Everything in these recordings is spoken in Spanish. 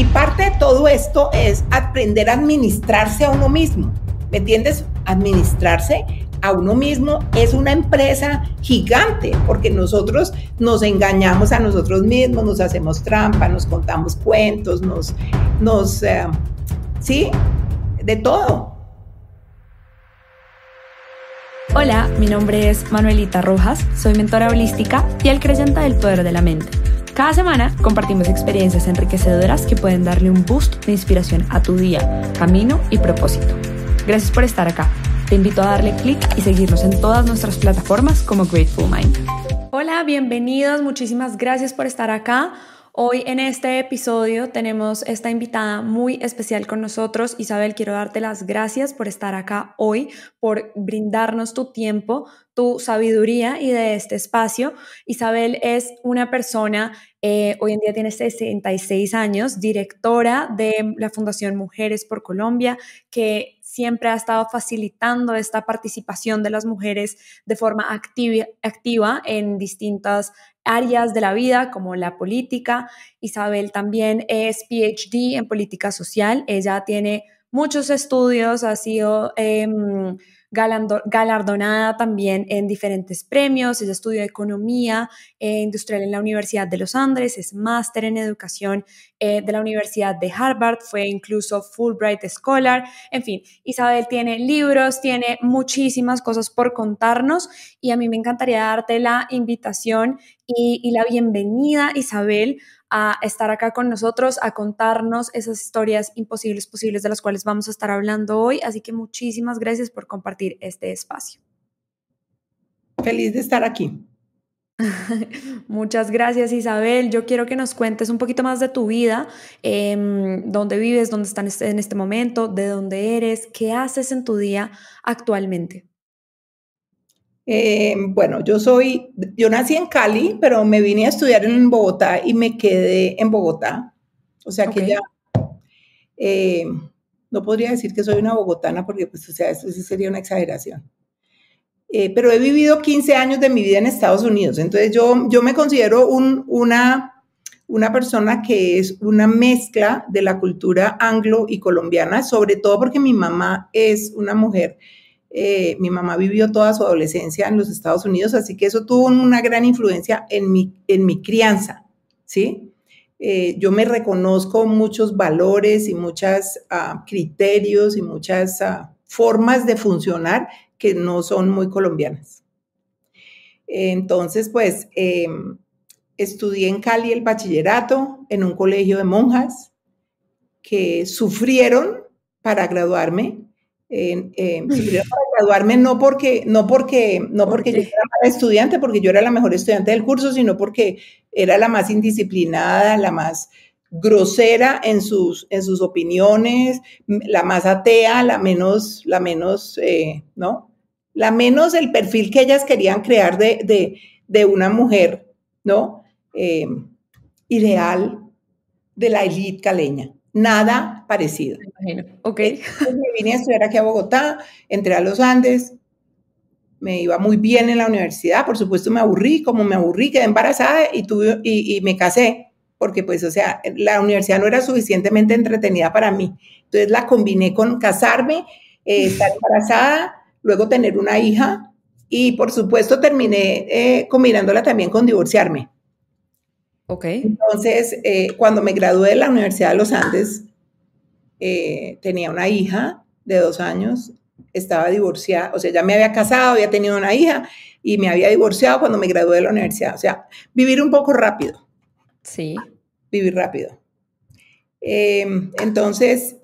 Y parte de todo esto es aprender a administrarse a uno mismo. ¿Me entiendes? Administrarse a uno mismo es una empresa gigante, porque nosotros nos engañamos a nosotros mismos, nos hacemos trampa, nos contamos cuentos, nos, nos, eh, sí, de todo. Hola, mi nombre es Manuelita Rojas, soy mentora holística y el creyente del poder de la mente. Cada semana compartimos experiencias enriquecedoras que pueden darle un boost de inspiración a tu día, camino y propósito. Gracias por estar acá. Te invito a darle clic y seguirnos en todas nuestras plataformas como Grateful Mind. Hola, bienvenidos, muchísimas gracias por estar acá. Hoy en este episodio tenemos esta invitada muy especial con nosotros. Isabel, quiero darte las gracias por estar acá hoy, por brindarnos tu tiempo, tu sabiduría y de este espacio. Isabel es una persona, eh, hoy en día tiene 66 años, directora de la Fundación Mujeres por Colombia, que siempre ha estado facilitando esta participación de las mujeres de forma activa en distintas áreas de la vida como la política. Isabel también es PhD en política social. Ella tiene muchos estudios, ha sido... Em, galardonada también en diferentes premios. Ella estudió economía eh, industrial en la Universidad de los Andes, es máster en educación eh, de la Universidad de Harvard, fue incluso Fulbright Scholar. En fin, Isabel tiene libros, tiene muchísimas cosas por contarnos y a mí me encantaría darte la invitación y, y la bienvenida, Isabel, a estar acá con nosotros, a contarnos esas historias imposibles posibles de las cuales vamos a estar hablando hoy. Así que muchísimas gracias por compartir este espacio. Feliz de estar aquí. Muchas gracias Isabel. Yo quiero que nos cuentes un poquito más de tu vida, em, dónde vives, dónde estás en este momento, de dónde eres, qué haces en tu día actualmente. Eh, bueno, yo soy, yo nací en Cali, pero me vine a estudiar en Bogotá y me quedé en Bogotá. O sea que ya, eh, no podría decir que soy una bogotana porque, pues, o sea, eso sí sería una exageración. Eh, pero he vivido 15 años de mi vida en Estados Unidos. Entonces yo, yo me considero un, una, una persona que es una mezcla de la cultura anglo y colombiana, sobre todo porque mi mamá es una mujer eh, mi mamá vivió toda su adolescencia en los Estados Unidos, así que eso tuvo una gran influencia en mi, en mi crianza, ¿sí? Eh, yo me reconozco muchos valores y muchos ah, criterios y muchas ah, formas de funcionar que no son muy colombianas. Entonces, pues, em, estudié en Cali el bachillerato en un colegio de monjas que sufrieron para graduarme eh, para graduarme no porque, no porque, no porque yo era mala estudiante, porque yo era la mejor estudiante del curso, sino porque era la más indisciplinada, la más grosera en sus, en sus opiniones, la más atea, la menos, la menos, eh, ¿no? La menos el perfil que ellas querían crear de, de, una mujer, ¿no? Eh, ideal de la élite caleña. Nada parecido. Ok. me vine a estudiar aquí a Bogotá, entré a los Andes, me iba muy bien en la universidad, por supuesto me aburrí, como me aburrí, quedé embarazada y, tuve, y, me casé, porque pues, o sea, la universidad no era suficientemente entretenida para mí. Entonces la combiné con casarme, eh, estar embarazada, luego tener una hija y por supuesto terminé eh, combinándola también con divorciarme. Entonces, eh, cuando me gradué de la Universidad de los Andes, eh, tenía una hija de dos años, estaba divorciada, o sea, ya me había casado, había tenido una hija y me había divorciado cuando me gradué de la universidad. O sea, vivir un poco rápido. Sí. Vivir rápido. Eh, entonces,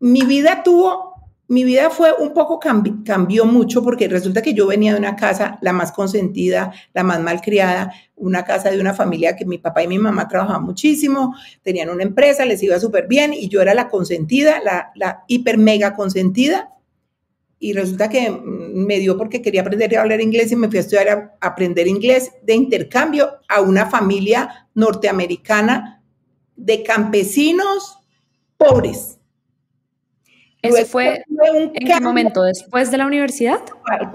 mi vida tuvo mi vida fue un poco, cambió mucho porque resulta que yo venía de una casa, la más consentida, la más malcriada, una casa de una familia que mi papá y mi mamá trabajaban muchísimo, tenían una empresa, les iba súper bien y yo era la consentida, la, la hiper mega consentida. Y resulta que mm, me dio porque quería aprender a hablar inglés y me fui a estudiar a aprender inglés de intercambio a una familia norteamericana de campesinos pobres ¿Ese fue, en qué momento? ¿Después de la universidad?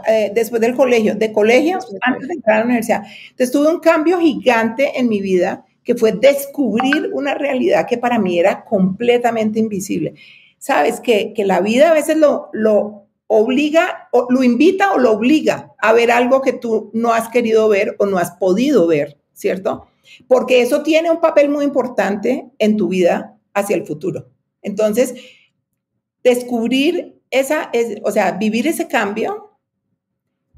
Eh, después del colegio, de colegio, antes de entrar a la universidad. Entonces tuve un cambio gigante en mi vida que fue descubrir una realidad que para mí era completamente invisible. Sabes que, que la vida a veces lo, lo obliga, o lo invita o lo obliga a ver algo que tú no has querido ver o no has podido ver, ¿cierto? Porque eso tiene un papel muy importante en tu vida hacia el futuro. Entonces, descubrir esa, o sea, vivir ese cambio,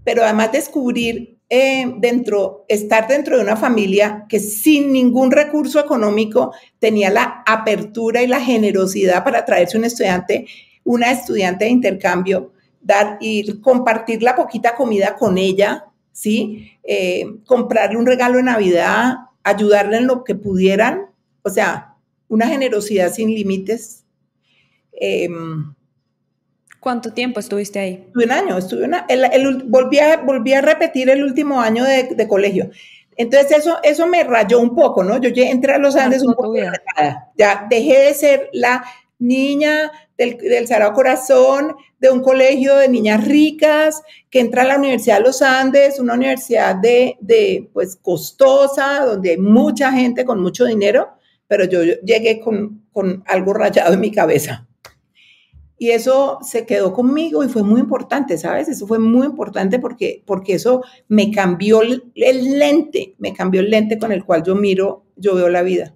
pero además descubrir eh, dentro, estar dentro de una familia que sin ningún recurso económico tenía la apertura y la generosidad para traerse un estudiante, una estudiante de intercambio, dar y compartir la poquita comida con ella, ¿sí? Eh, comprarle un regalo de Navidad, ayudarle en lo que pudieran, o sea, una generosidad sin límites. Em, ¿Cuánto tiempo estuviste ahí? Estuve un año, estuve una, volví, a, volví a repetir el último año de, colegio. Entonces eso, eso me rayó un poco, ¿no? Yo entré a los Andes un poco ya dejé de ser la niña del, del Corazón, de un colegio de niñas ricas, que entra a la Universidad de los Andes, una universidad de, de pues costosa, donde hay mucha gente con mucho dinero, pero yo llegué con, con algo rayado en mi cabeza. Y eso se quedó conmigo y fue muy importante, ¿sabes? Eso fue muy importante porque, porque eso me cambió el, lente, me cambió el lente con el cual yo miro, yo veo la vida.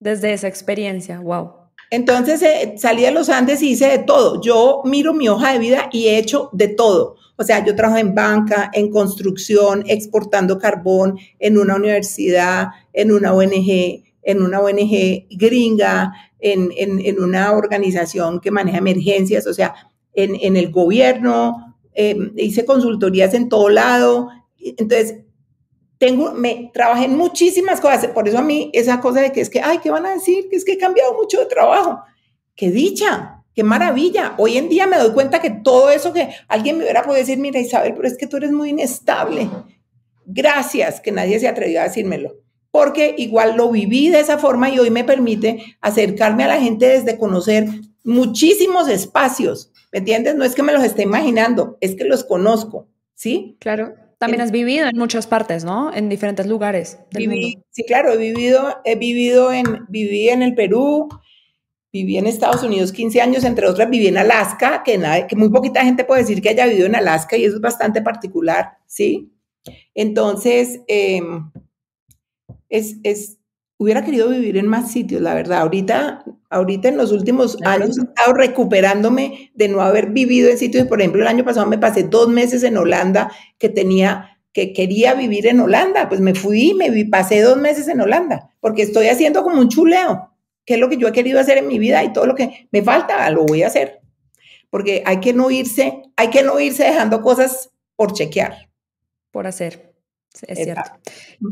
Desde esa experiencia, wow. Entonces eh, salí de los Andes y hice de todo. Yo miro mi hoja de vida y he hecho de todo. O sea, yo trabajo en banca, en construcción, exportando carbón, en una universidad, en una ONG, en una ONG gringa, en, una organización que maneja emergencias, o sea, en, el gobierno, em, hice consultorías en todo lado. Entonces, tengo, me trabajé en muchísimas cosas. Por eso a mí esa cosa de que es que, ay, ¿qué van a decir? Que es que he cambiado mucho de trabajo. ¡Qué dicha! ¡Qué maravilla! Hoy en día me doy cuenta que todo eso que alguien me hubiera podido decir, mira Isabel, pero es que tú eres muy inestable. Gracias que nadie se atrevió a decírmelo porque igual lo viví de esa forma y hoy me permite acercarme a la gente desde conocer muchísimos espacios, ¿me entiendes? No es que me los esté imaginando, es que los conozco, ¿sí? Claro. También has vivido en muchas partes, ¿no? En diferentes lugares del mundo. Sí, claro, he vivido, he vivido en, viví en el Perú, viví en Estados Unidos 15 años, entre otras viví en Alaska, que, que muy poquita gente puede decir que haya vivido en Alaska y eso es bastante particular, ¿sí? Entonces, eh, es, hubiera querido vivir en más sitios, la verdad. Ahorita, ahorita en los últimos años he estado recuperándome de no haber vivido en sitios. Por ejemplo, el año pasado me pasé dos meses en Holanda que tenía, que quería vivir en Holanda. Pues me fui y me pasé dos meses en Holanda porque estoy haciendo como un chuleo, que es lo que yo he querido hacer en mi vida y todo lo que me falta lo voy a hacer. Porque hay que no irse, hay que no irse dejando cosas por chequear. Por hacer. Es cierto.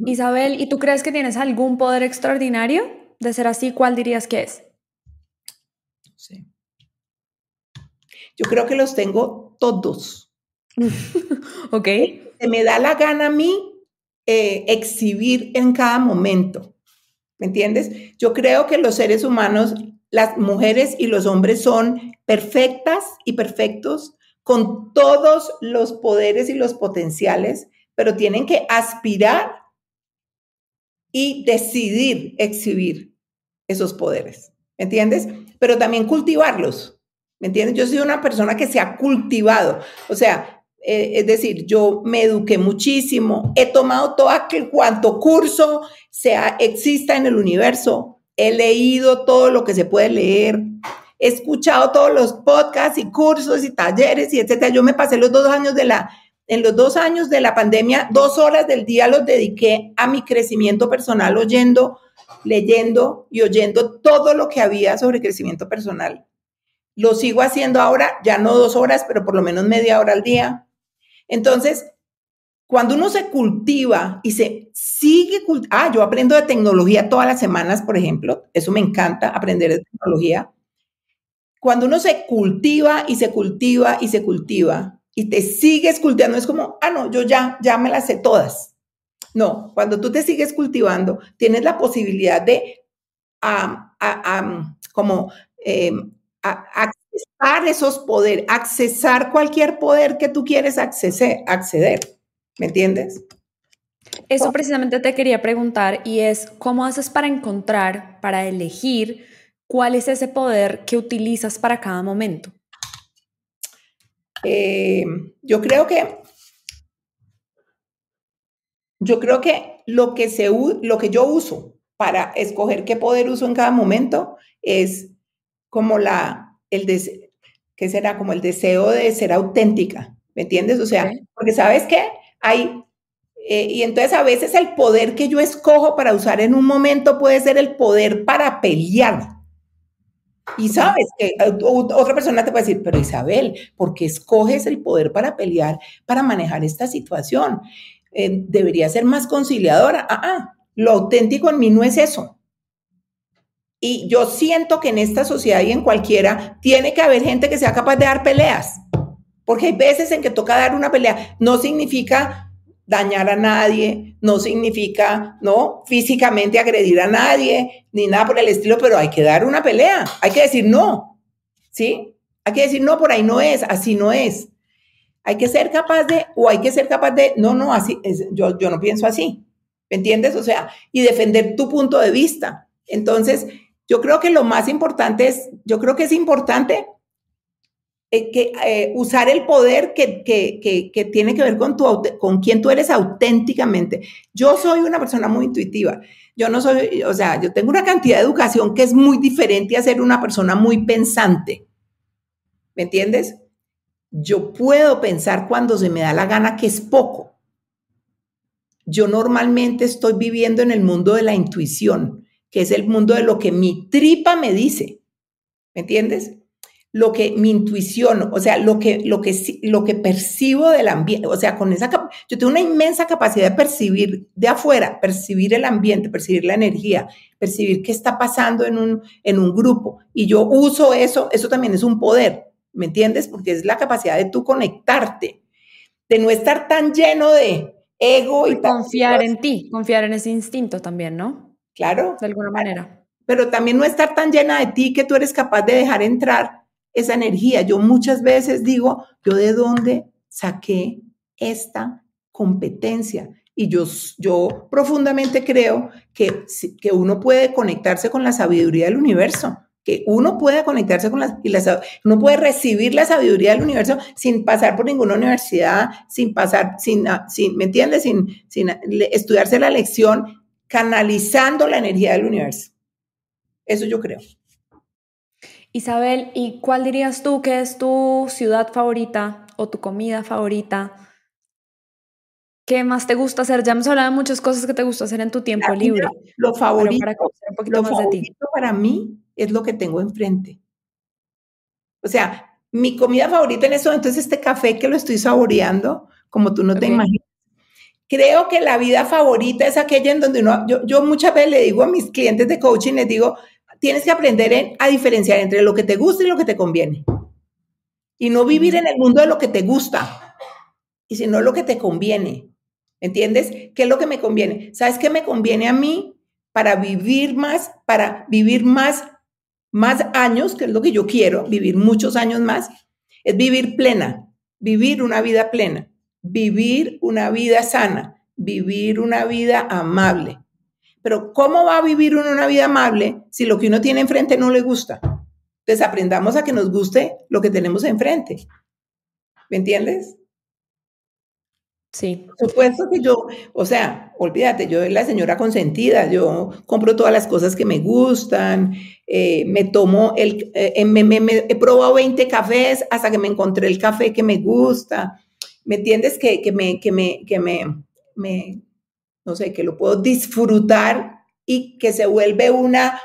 Isabel, ¿y tú crees que tienes algún poder extraordinario? De ser así, ¿cuál dirías que es? Sí. Yo creo que los tengo todos. ok. Se me da la gana a mí eh, exhibir en cada momento. ¿Me entiendes? Yo creo que los seres humanos, las mujeres y los hombres son perfectas y perfectos con todos los poderes y los potenciales pero tienen que aspirar y decidir exhibir esos poderes, ¿me entiendes? Pero también cultivarlos, ¿me entiendes? Yo soy una persona que se ha cultivado, o sea, eh, es decir, yo me eduqué muchísimo, he tomado todo aquel cuanto curso sea, exista en el universo, he leído todo lo que se puede leer, he escuchado todos los podcasts y cursos y talleres y etcétera. Yo me pasé los dos años de la en los dos años de la pandemia, dos horas del día los dediqué a mi crecimiento personal, oyendo, leyendo y oyendo todo lo que había sobre crecimiento personal. Lo sigo haciendo ahora, ya no dos horas, pero por lo menos media hora al día. Entonces, cuando uno se cultiva y se sigue, ah, yo aprendo de tecnología todas las semanas, por ejemplo, eso me encanta, aprender de tecnología. Cuando uno se cultiva y se cultiva y se cultiva, y te sigues cultivando, es como, ah, no, yo ya, ya me las sé todas. No, cuando tú te sigues cultivando, tienes la posibilidad de, como, em, accesar esos poderes, accesar cualquier poder que tú quieres acceder, acceder. ¿Me entiendes? Eso precisamente te quería preguntar y es, ¿cómo haces para encontrar, para elegir cuál es ese poder que utilizas para cada momento? Eh, yo creo que yo creo que lo que, se, lo que yo uso para escoger qué poder uso en cada momento es como la, el ¿qué será? Como el deseo de ser auténtica, ¿me entiendes? O sea, porque sabes que hay, eh, y entonces a veces el poder que yo escojo para usar en un momento puede ser el poder para pelear. Y sabes que otra persona te puede decir, pero Isabel, ¿por qué escoges el poder para pelear, para manejar esta situación? Eh, debería ser más conciliadora. Ah, ah, lo auténtico en mí no es eso. Y yo siento que en esta sociedad y en cualquiera tiene que haber gente que sea capaz de dar peleas. Porque hay veces en que toca dar una pelea. No significa dañar a nadie, no significa, ¿no? Físicamente agredir a nadie, ni nada por el estilo, pero hay que dar una pelea. Hay que decir no. ¿Sí? Hay que decir no, por ahí no es, así no es. Hay que ser capaz de, o hay que ser capaz de, no, no, así, yo, yo no pienso así. ¿Me entiendes? O sea, y defender tu punto de vista. Entonces, yo creo que lo más importante es, yo creo que es importante eh, que, eh, usar el poder que, que, tiene que ver con, tu, con quién tú eres auténticamente. Yo soy una persona muy intuitiva. Yo no soy, o sea, yo tengo una cantidad de educación que es muy diferente a ser una persona muy pensante. ¿Me entiendes? Yo puedo pensar cuando se me da la gana que es poco. Yo normalmente estoy viviendo en el mundo de la intuición que es el mundo de lo que mi tripa me dice. ¿Me entiendes? Lo que mi intuición, o sea, lo que, lo que, lo que percibo del ambiente, o sea, con esa, yo tengo una inmensa capacidad de percibir de afuera, percibir el ambiente, percibir la energía, percibir qué está pasando en un, en un grupo. Y yo uso eso, eso también es un poder, ¿me entiendes? Porque es la capacidad de tú conectarte, de no estar tan lleno de ego y, confiar en ti, confiar en ese instinto también, ¿no? Claro. De alguna manera. Pero también no estar tan llena de ti que tú eres capaz de dejar entrar esa energía. Yo muchas veces digo, ¿yo de dónde saqué esta competencia? Y yo, yo profundamente creo que, que uno puede conectarse con la sabiduría del universo, que uno puede conectarse con la, y uno puede recibir la sabiduría del universo sin pasar por ninguna universidad, sin pasar, sin, sin ¿me entiendes? Sin, sin estudiarse la lección canalizando la energía del universo. Eso yo creo. Isabel, ¿y cuál dirías tú que es tu ciudad favorita o tu comida favorita? ¿Qué más te gusta hacer? Ya hemos hablado de muchas cosas que te gusta hacer en tu tiempo libre. Lo favorito, para un poquito más de ti. para mí es lo que tengo enfrente. O sea, mi comida favorita en eso, entonces este café que lo estoy saboreando, como tú no te imaginas, Creo que la vida favorita es aquella en donde uno, yo, muchas veces le digo a mis clientes de coaching, les digo, tienes que aprender a diferenciar entre lo que te gusta y lo que te conviene. Y no vivir en el mundo de lo que te gusta, y sino lo que te conviene. ¿Entiendes? ¿Qué es lo que me conviene? ¿Sabes qué me conviene a mí para vivir más, para vivir más, más años, que es lo que yo quiero, vivir muchos años más? Es vivir plena, vivir una vida plena vivir una vida sana, vivir una vida amable. Pero ¿cómo va a vivir uno una vida amable si lo que uno tiene enfrente no le gusta? Entonces aprendamos a que nos guste lo que tenemos enfrente. ¿Me entiendes? Sí. Por supuesto que yo, o sea, olvídate, yo soy la señora consentida, yo compro todas las cosas que me gustan, eh, me tomo el, eh, me, he probado 20 cafés hasta que me encontré el café que me gusta. ¿me entiendes? Que, me, que, me, que me, me, no sé, que lo puedo disfrutar y que se vuelve una,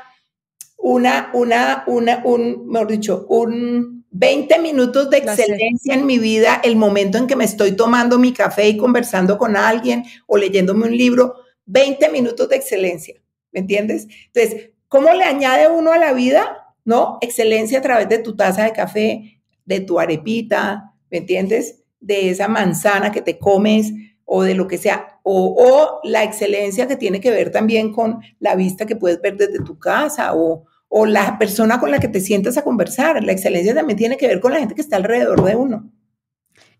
una, una, una, un, mejor dicho, un 20 minutos de excelencia en mi vida, el momento en que me estoy tomando mi café y conversando con alguien o leyéndome un libro, 20 minutos de excelencia, ¿me entiendes? Entonces, ¿cómo le añade uno a la vida? ¿No? Excelencia a través de tu taza de café, de tu arepita, ¿me entiendes? de esa manzana que te comes o de lo que sea, o, la excelencia que tiene que ver también con la vista que puedes ver desde tu casa o, o la persona con la que te sientas a conversar. La excelencia también tiene que ver con la gente que está alrededor de uno.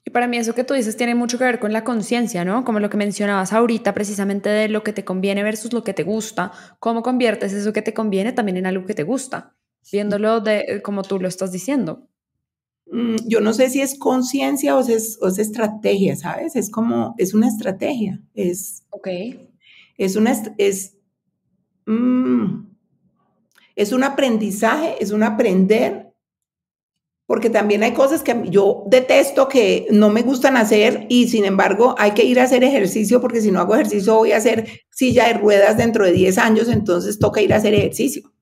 Y para mí eso que tú dices tiene mucho que ver con la conciencia, ¿no? Como lo que mencionabas ahorita precisamente de lo que te conviene versus lo que te gusta, cómo conviertes eso que te conviene también en algo que te gusta, viéndolo de eh, como tú lo estás diciendo. Mm, yo no sé si es conciencia o, es, estrategia, ¿sabes? Es como, es una estrategia, es... Ok. Es una, es, mm, es un aprendizaje, es un aprender porque también hay cosas que yo detesto que no me gustan hacer y sin embargo hay que ir a hacer ejercicio porque si no hago ejercicio voy a hacer silla de ruedas dentro de 10 años, entonces toca ir a hacer ejercicio.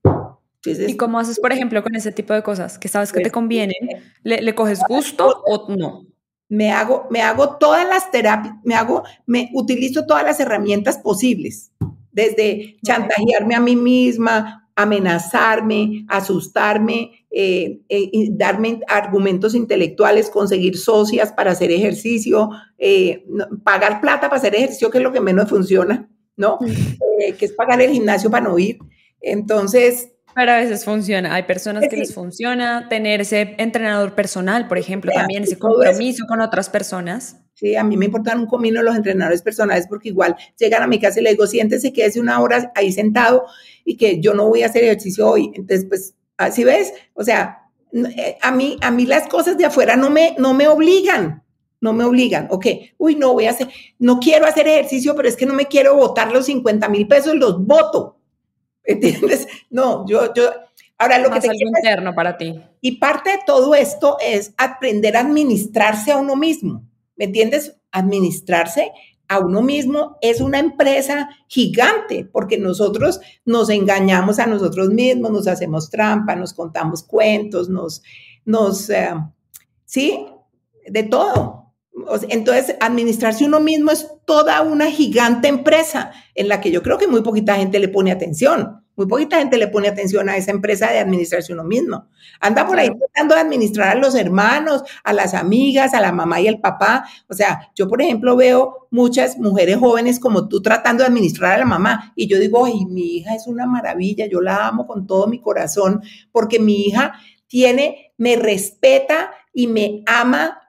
¿Y cómo haces, por ejemplo, con ese tipo de cosas que sabes que te pues, convienen? ¿Le, coges gusto o no? Me hago, me hago todas las terapias, me hago, me utilizo todas las herramientas posibles, desde chantajearme a mí misma, amenazarme, asustarme, eh, eh, darme argumentos intelectuales, conseguir socias para hacer ejercicio, eh, pagar plata para hacer ejercicio, que es lo que menos funciona, ¿no? que es pagar el gimnasio para no ir. Entonces... Pero a veces funciona. Hay personas que les funciona tener ese entrenador personal, por ejemplo, también ese compromiso con otras personas. Sí, a mí me importan un comino los entrenadores personales porque igual llegan a mi casa y le digo, siéntese, quédese una hora ahí sentado y que yo no voy a hacer ejercicio hoy. Entonces, pues, así ves, o sea, eh, a mí, a mí las cosas de afuera no me, no me obligan, no me obligan, ok, uy, no voy a hacer, no quiero hacer ejercicio, pero es que no me quiero votar los 50 mil pesos, los voto, ¿entiendes? No, yo, yo, ahora lo que te algo interno para ti. Y parte de todo esto es aprender a administrarse a uno mismo. ¿me entiendes? Administrarse a uno mismo es una empresa gigante, porque nosotros nos engañamos a nosotros mismos, nos hacemos trampa, nos contamos cuentos, nos, nos, eh, sí, de todo. Entonces, administrarse uno mismo es toda una gigante empresa en la que yo creo que muy poquita gente le pone atención. Muy poquita gente le pone atención a esa empresa de administrarse uno mismo. Anda por ahí tratando de administrar a los hermanos, a las amigas, a la mamá y el papá. O sea, yo, por ejemplo, veo muchas mujeres jóvenes como tú tratando de administrar a la mamá. Y yo digo, ay, mi hija es una maravilla, yo la amo con todo mi corazón, porque mi hija tiene, me respeta y me ama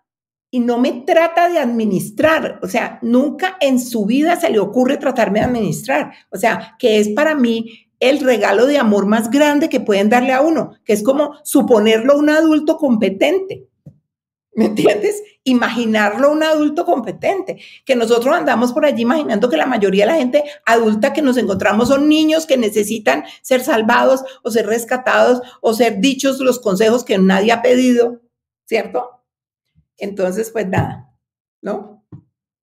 y no me trata de administrar, o sea, nunca en su vida se le ocurre tratarme de administrar, o sea, que es para mí el regalo de amor más grande que pueden darle a uno, que es como suponerlo un adulto competente. ¿Me entiendes? Imaginarlo un adulto competente. Que nosotros andamos por allí imaginando que la mayoría de la gente adulta que nos encontramos son niños que necesitan ser salvados o ser rescatados o ser dichos los consejos que nadie ha pedido, ¿cierto? Entonces, pues nada, ¿no?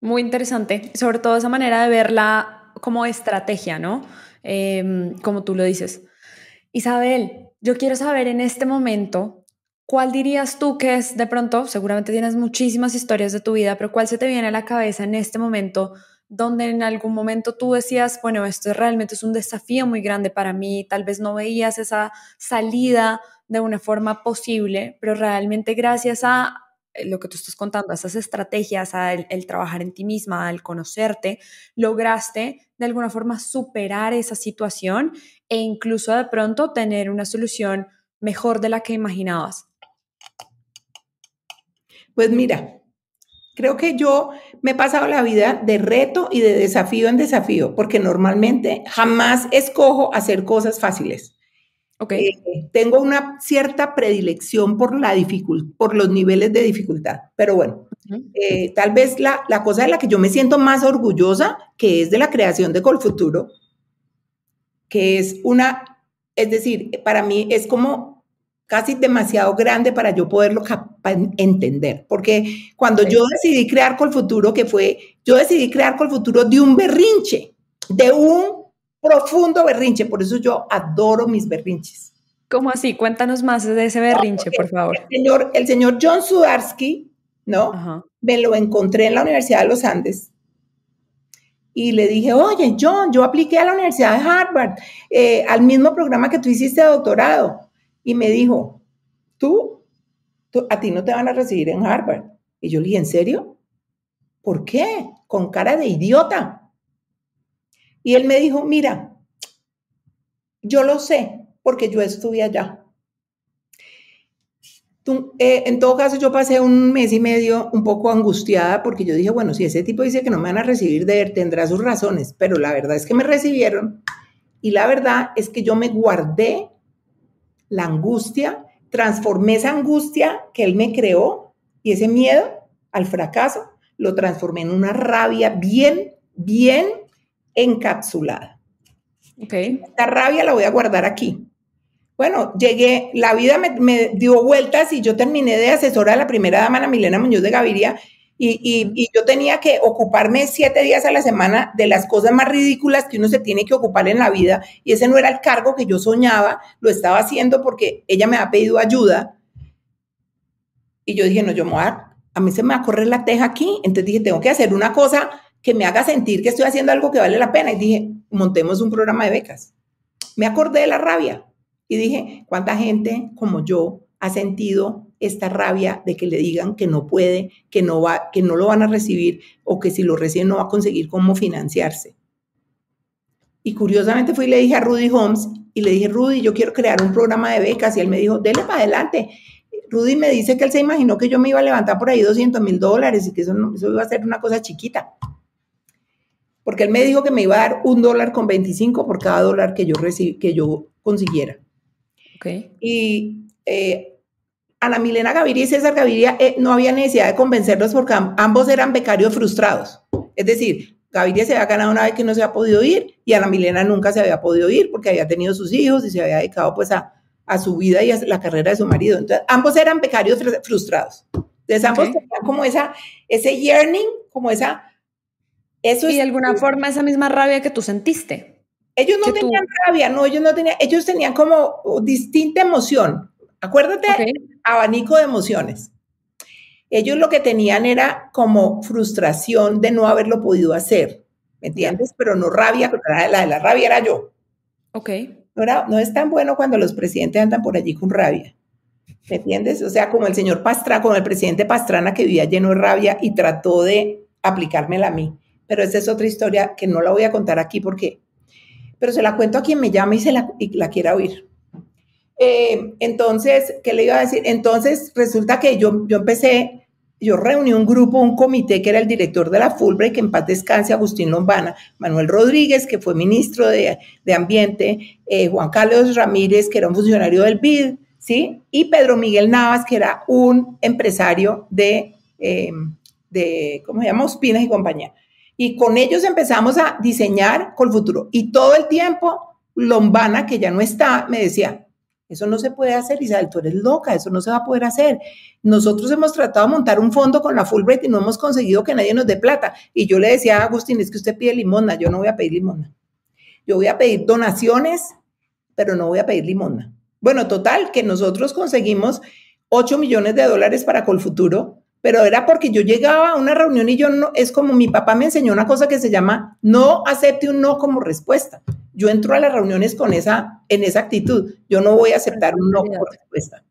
Muy interesante, sobre todo esa manera de verla como estrategia, ¿no? Em, como tú lo dices. Isabel, yo quiero saber en este momento, ¿cuál dirías tú que es de pronto, seguramente tienes muchísimas historias de tu vida, pero cuál se te viene a la cabeza en este momento donde en algún momento tú decías, bueno, esto realmente es un desafío muy grande para mí, tal vez no veías esa salida de una forma posible, pero realmente gracias a lo que tú estás contando, esas estrategias, al el trabajar en ti misma, al conocerte, lograste de alguna forma superar esa situación e incluso de pronto tener una solución mejor de la que imaginabas? Pues mira, creo que yo me he pasado la vida de reto y de desafío en desafío, porque normalmente jamás escojo hacer cosas fáciles. Okay. Eh, tengo una cierta predilección por, la por los niveles de dificultad, pero bueno, eh, tal vez la, la, cosa de la que yo me siento más orgullosa, que es de la creación de Colfuturo, que es una, es decir, para mí es como casi demasiado grande para yo poderlo entender, porque cuando yo decidí crear Colfuturo, que fue, yo decidí crear Colfuturo de un berrinche, de un profundo berrinche, por eso yo adoro mis berrinches. ¿Cómo así? Cuéntanos más de ese berrinche, por favor. El señor, el señor John Sudarsky, ¿no? Me lo encontré en la Universidad de los Andes y le dije, oye, John, yo apliqué a la Universidad de Harvard, eh, al mismo programa que tú hiciste de doctorado. Y me dijo, ¿Tú, tú, a ti no te van a recibir en Harvard. Y yo le dije, ¿en serio? ¿Por qué? Con cara de idiota. Y él me dijo, mira, yo lo sé porque yo estuve allá. eh, en todo caso, yo pasé un mes y medio un poco angustiada porque yo dije, bueno, si ese tipo dice que no me van a recibir de él, tendrá sus razones, pero la verdad es que me recibieron y la verdad es que yo me guardé la angustia, transformé esa angustia que él me creó y ese miedo al fracaso, lo transformé en una rabia bien, bien encapsulada. Okay. Esta rabia la voy a guardar aquí bueno, llegué, la vida me, dio vueltas y yo terminé de asesora de la primera dama, Ana Milena Muñoz de Gaviria, y, yo tenía que ocuparme siete días a la semana de las cosas más ridículas que uno se tiene que ocupar en la vida, y ese no era el cargo que yo soñaba, lo estaba haciendo porque ella me ha pedido ayuda. Y yo dije, no, yo me voy a, a mí se me va a correr la teja aquí, entonces dije, tengo que hacer una cosa que me haga sentir que estoy haciendo algo que vale la pena, y dije, montemos un programa de becas. Me acordé de la rabia, y dije, ¿cuánta gente como yo ha sentido esta rabia de que le digan que no puede, que no va, que no lo van a recibir o que si lo reciben no va a conseguir cómo financiarse? Y curiosamente fui y le dije a Rudy Holmes y le dije, Rudy, yo quiero crear un programa de becas y él me dijo, dele para adelante. Rudy me dice que él se imaginó que yo me iba a levantar por ahí 200 mil dólares y que eso, eso iba a ser una cosa chiquita. Porque él me dijo que me iba a dar un dólar con 25 por cada dólar que yo, que yo consiguiera. Y eh, Ana Milena Gaviria y César Gaviria eh, no había necesidad de convencerlos porque ambos eran becarios frustrados. Es decir, Gaviria se había ganado una vez que no se había podido ir y Ana Milena nunca se había podido ir porque había tenido sus hijos y se había dedicado pues a, su vida y a la carrera de su marido. Entonces, ambos eran becarios frustrados. Entonces, ambos tenían como esa, ese yearning, como esa... Eso y de alguna forma esa misma rabia que tú sentiste. Ellos no tenían rabia, no, ellos no tenían, ellos tenían como distinta emoción. Acuérdate, abanico de emociones. Ellos lo que tenían era como frustración de no haberlo podido hacer, ¿me entiendes? Pero no rabia, la de la rabia era yo. Ok. No, no es tan bueno cuando los presidentes andan por allí con rabia. ¿Me entiendes? O sea, como el señor Pastrana, como el presidente Pastrana que vivía lleno de rabia y trató de aplicármela a mí. Pero esa es otra historia que no la voy a contar aquí porque pero se la cuento a quien me llama y, se la, la quiera oír. Eh, entonces, ¿qué le iba a decir? Entonces, resulta que yo, yo empecé, yo reuní un grupo, un comité que era el director de la Fulbright, que en paz descanse, Agustín Lombana, Manuel Rodríguez, que fue ministro de, de Ambiente, eh, Juan Carlos Ramírez, que era un funcionario del BID, ¿sí? Y Pedro Miguel Navas, que era un empresario de, eh, de ¿cómo se llama? Ospinas y compañía. Y con ellos empezamos a diseñar con el futuro. Y todo el tiempo, Lombana, que ya no está, me decía, eso no se puede hacer, Isabel, tú eres loca, eso no se va a poder hacer. Nosotros hemos tratado de montar un fondo con la Fulbright y no hemos conseguido que nadie nos dé plata. Y yo le decía a Agustín, es que usted pide limosna, yo no voy a pedir limosna. Yo voy a pedir donaciones, pero no voy a pedir limosna. Bueno, total, que nosotros conseguimos 8 millones de dólares para Colfuturo pero era porque yo llegaba a una reunión y yo no, es como mi papá me enseñó una cosa que se llama no acepte un no como respuesta. Yo entro a las reuniones con esa, en esa actitud, yo no voy a aceptar un no como respuesta.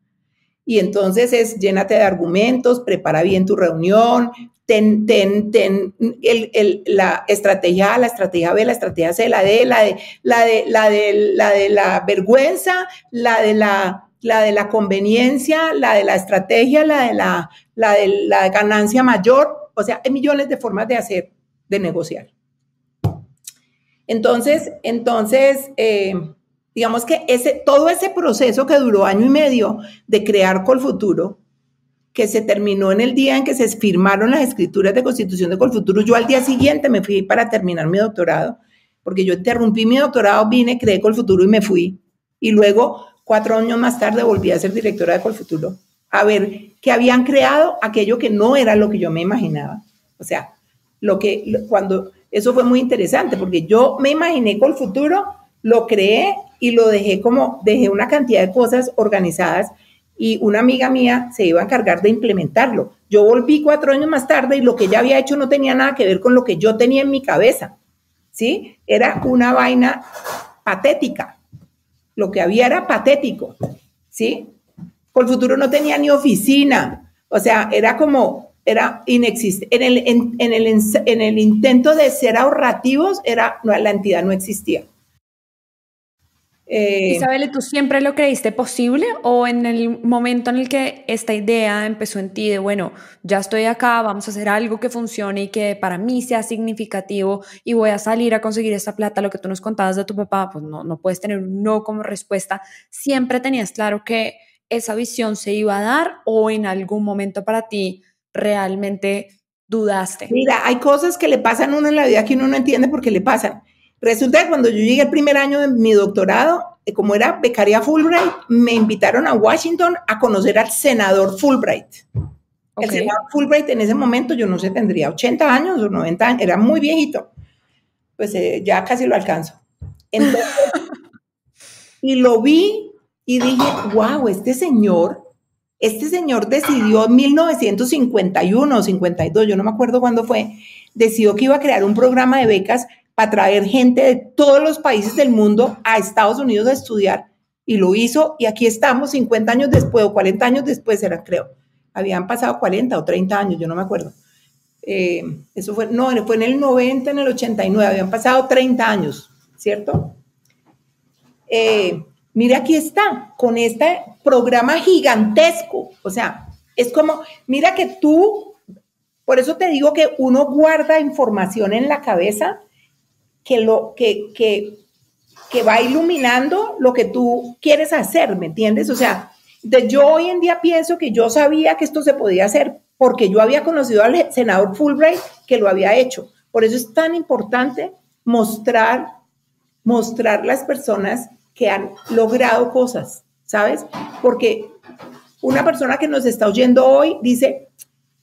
Y entonces es llénate de argumentos, prepara bien tu reunión, ten, ten, ten el, la estrategia A, la estrategia B, la estrategia C, la D, la de la de la de la de la vergüenza, la de la la de la conveniencia, la de la estrategia, la de la, la de la ganancia mayor. O sea, hay millones de formas de hacer, de negociar. Entonces, entonces, eh, digamos que ese, todo ese proceso que duró año y medio de crear Colfuturo, que se terminó en el día en que se firmaron las escrituras de constitución de Colfuturo, yo al día siguiente me fui para terminar mi doctorado, porque yo interrumpí mi doctorado, vine, creé Colfuturo y me fui. Y luego Cuatro años más tarde volví a ser directora de Colfuturo, a ver que habían creado aquello que no era lo que yo me imaginaba. O sea, lo que cuando eso fue muy interesante porque yo me imaginé Colfuturo, lo creé y lo dejé como dejé una cantidad de cosas organizadas y una amiga mía se iba a encargar de implementarlo. Yo volví cuatro años más tarde y lo que ella había hecho no tenía nada que ver con lo que yo tenía en mi cabeza. ¿Sí? Era una vaina patética lo que había era patético, ¿sí? futuro no tenía ni oficina, o sea, era como, era inexistente. En el, en, el, en el intento de ser ahorrativos, era, no, la entidad no existía. Eh, Isabel, ¿tú siempre lo creíste posible o en el momento en el que esta idea empezó en ti de, bueno, ya estoy acá, vamos a hacer algo que funcione y que para mí sea significativo y voy a salir a conseguir esta plata, lo que tú nos contabas de tu papá, pues no, no puedes tener un no como respuesta. ¿Siempre tenías claro que esa visión se iba a dar o en algún momento para ti realmente dudaste? Mira, hay cosas que le pasan a uno en la vida que uno no entiende por qué le pasan. Resulta que cuando yo llegué al primer año de mi doctorado, eh, como era becaria Fulbright, me invitaron a Washington a conocer al senador Fulbright. El senador Fulbright en ese momento, yo no sé, tendría 80 años o 90 años, era muy viejito. Pues eh, ya casi lo alcanzo. y lo vi y dije, wow, este señor, este señor decidió en 1951 o 52, yo no me acuerdo cuándo fue, decidió que iba a crear un programa de becas para traer gente de todos los países del mundo a Estados Unidos a estudiar. Y lo hizo y aquí estamos 50 años después o 40 años después, era creo. Habían pasado 40 o 30 años, yo no me acuerdo. Eh, eso fue, no, fue en el 90, en el 89, habían pasado 30 años, ¿cierto? Eh, mira, aquí está, con este programa gigantesco. O sea, es como, mira que tú, por eso te digo que uno guarda información en la cabeza que, lo, que, que, que va iluminando lo que tú quieres hacer, ¿me entiendes? O sea, de, yo hoy en día pienso que yo sabía que esto se podía hacer porque yo había conocido al senador Fulbright que lo había hecho. Por eso es tan importante mostrar, mostrar las personas que han logrado cosas, ¿sabes? Porque una persona que nos está oyendo hoy dice,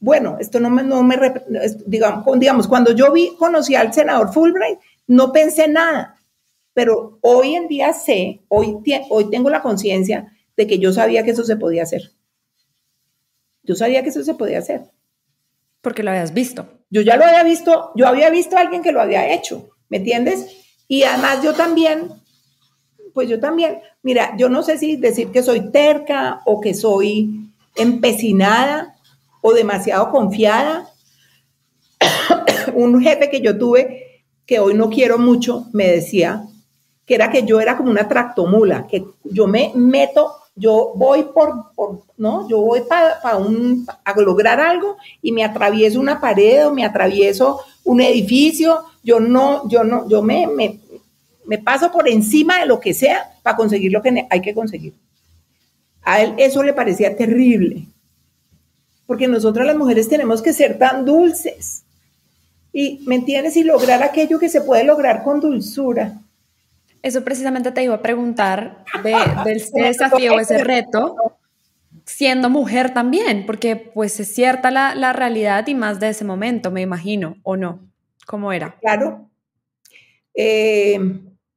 bueno, esto no me, no me digamos, digamos, cuando yo vi, conocí al senador Fulbright, no pensé nada, pero hoy en día sé, hoy, hoy tengo la conciencia de que yo sabía que eso se podía hacer. Yo sabía que eso se podía hacer. Porque lo habías visto. Yo ya lo había visto, yo había visto a alguien que lo había hecho, ¿me entiendes? Y además yo también, pues yo también, mira, yo no sé si decir que soy terca o que soy empecinada o demasiado confiada. Un jefe que yo tuve que hoy no quiero mucho, me decía que era que yo era como una tractomula, que yo me meto, yo voy por, ¿no? Yo voy para a lograr algo y me atravieso una pared o me atravieso un edificio, yo no, yo no, yo me, me, me paso por encima de lo que sea para conseguir lo que hay que conseguir. A él eso le parecía terrible, porque nosotras las mujeres tenemos que ser tan dulces y, ¿me entiendes? Y lograr aquello que se puede lograr con dulzura. Eso precisamente te iba a preguntar de, del desafío, ese reto, siendo mujer también, porque pues es cierta la, la, realidad y más de ese momento, me imagino, ¿o no? ¿Cómo era? Claro. Eh,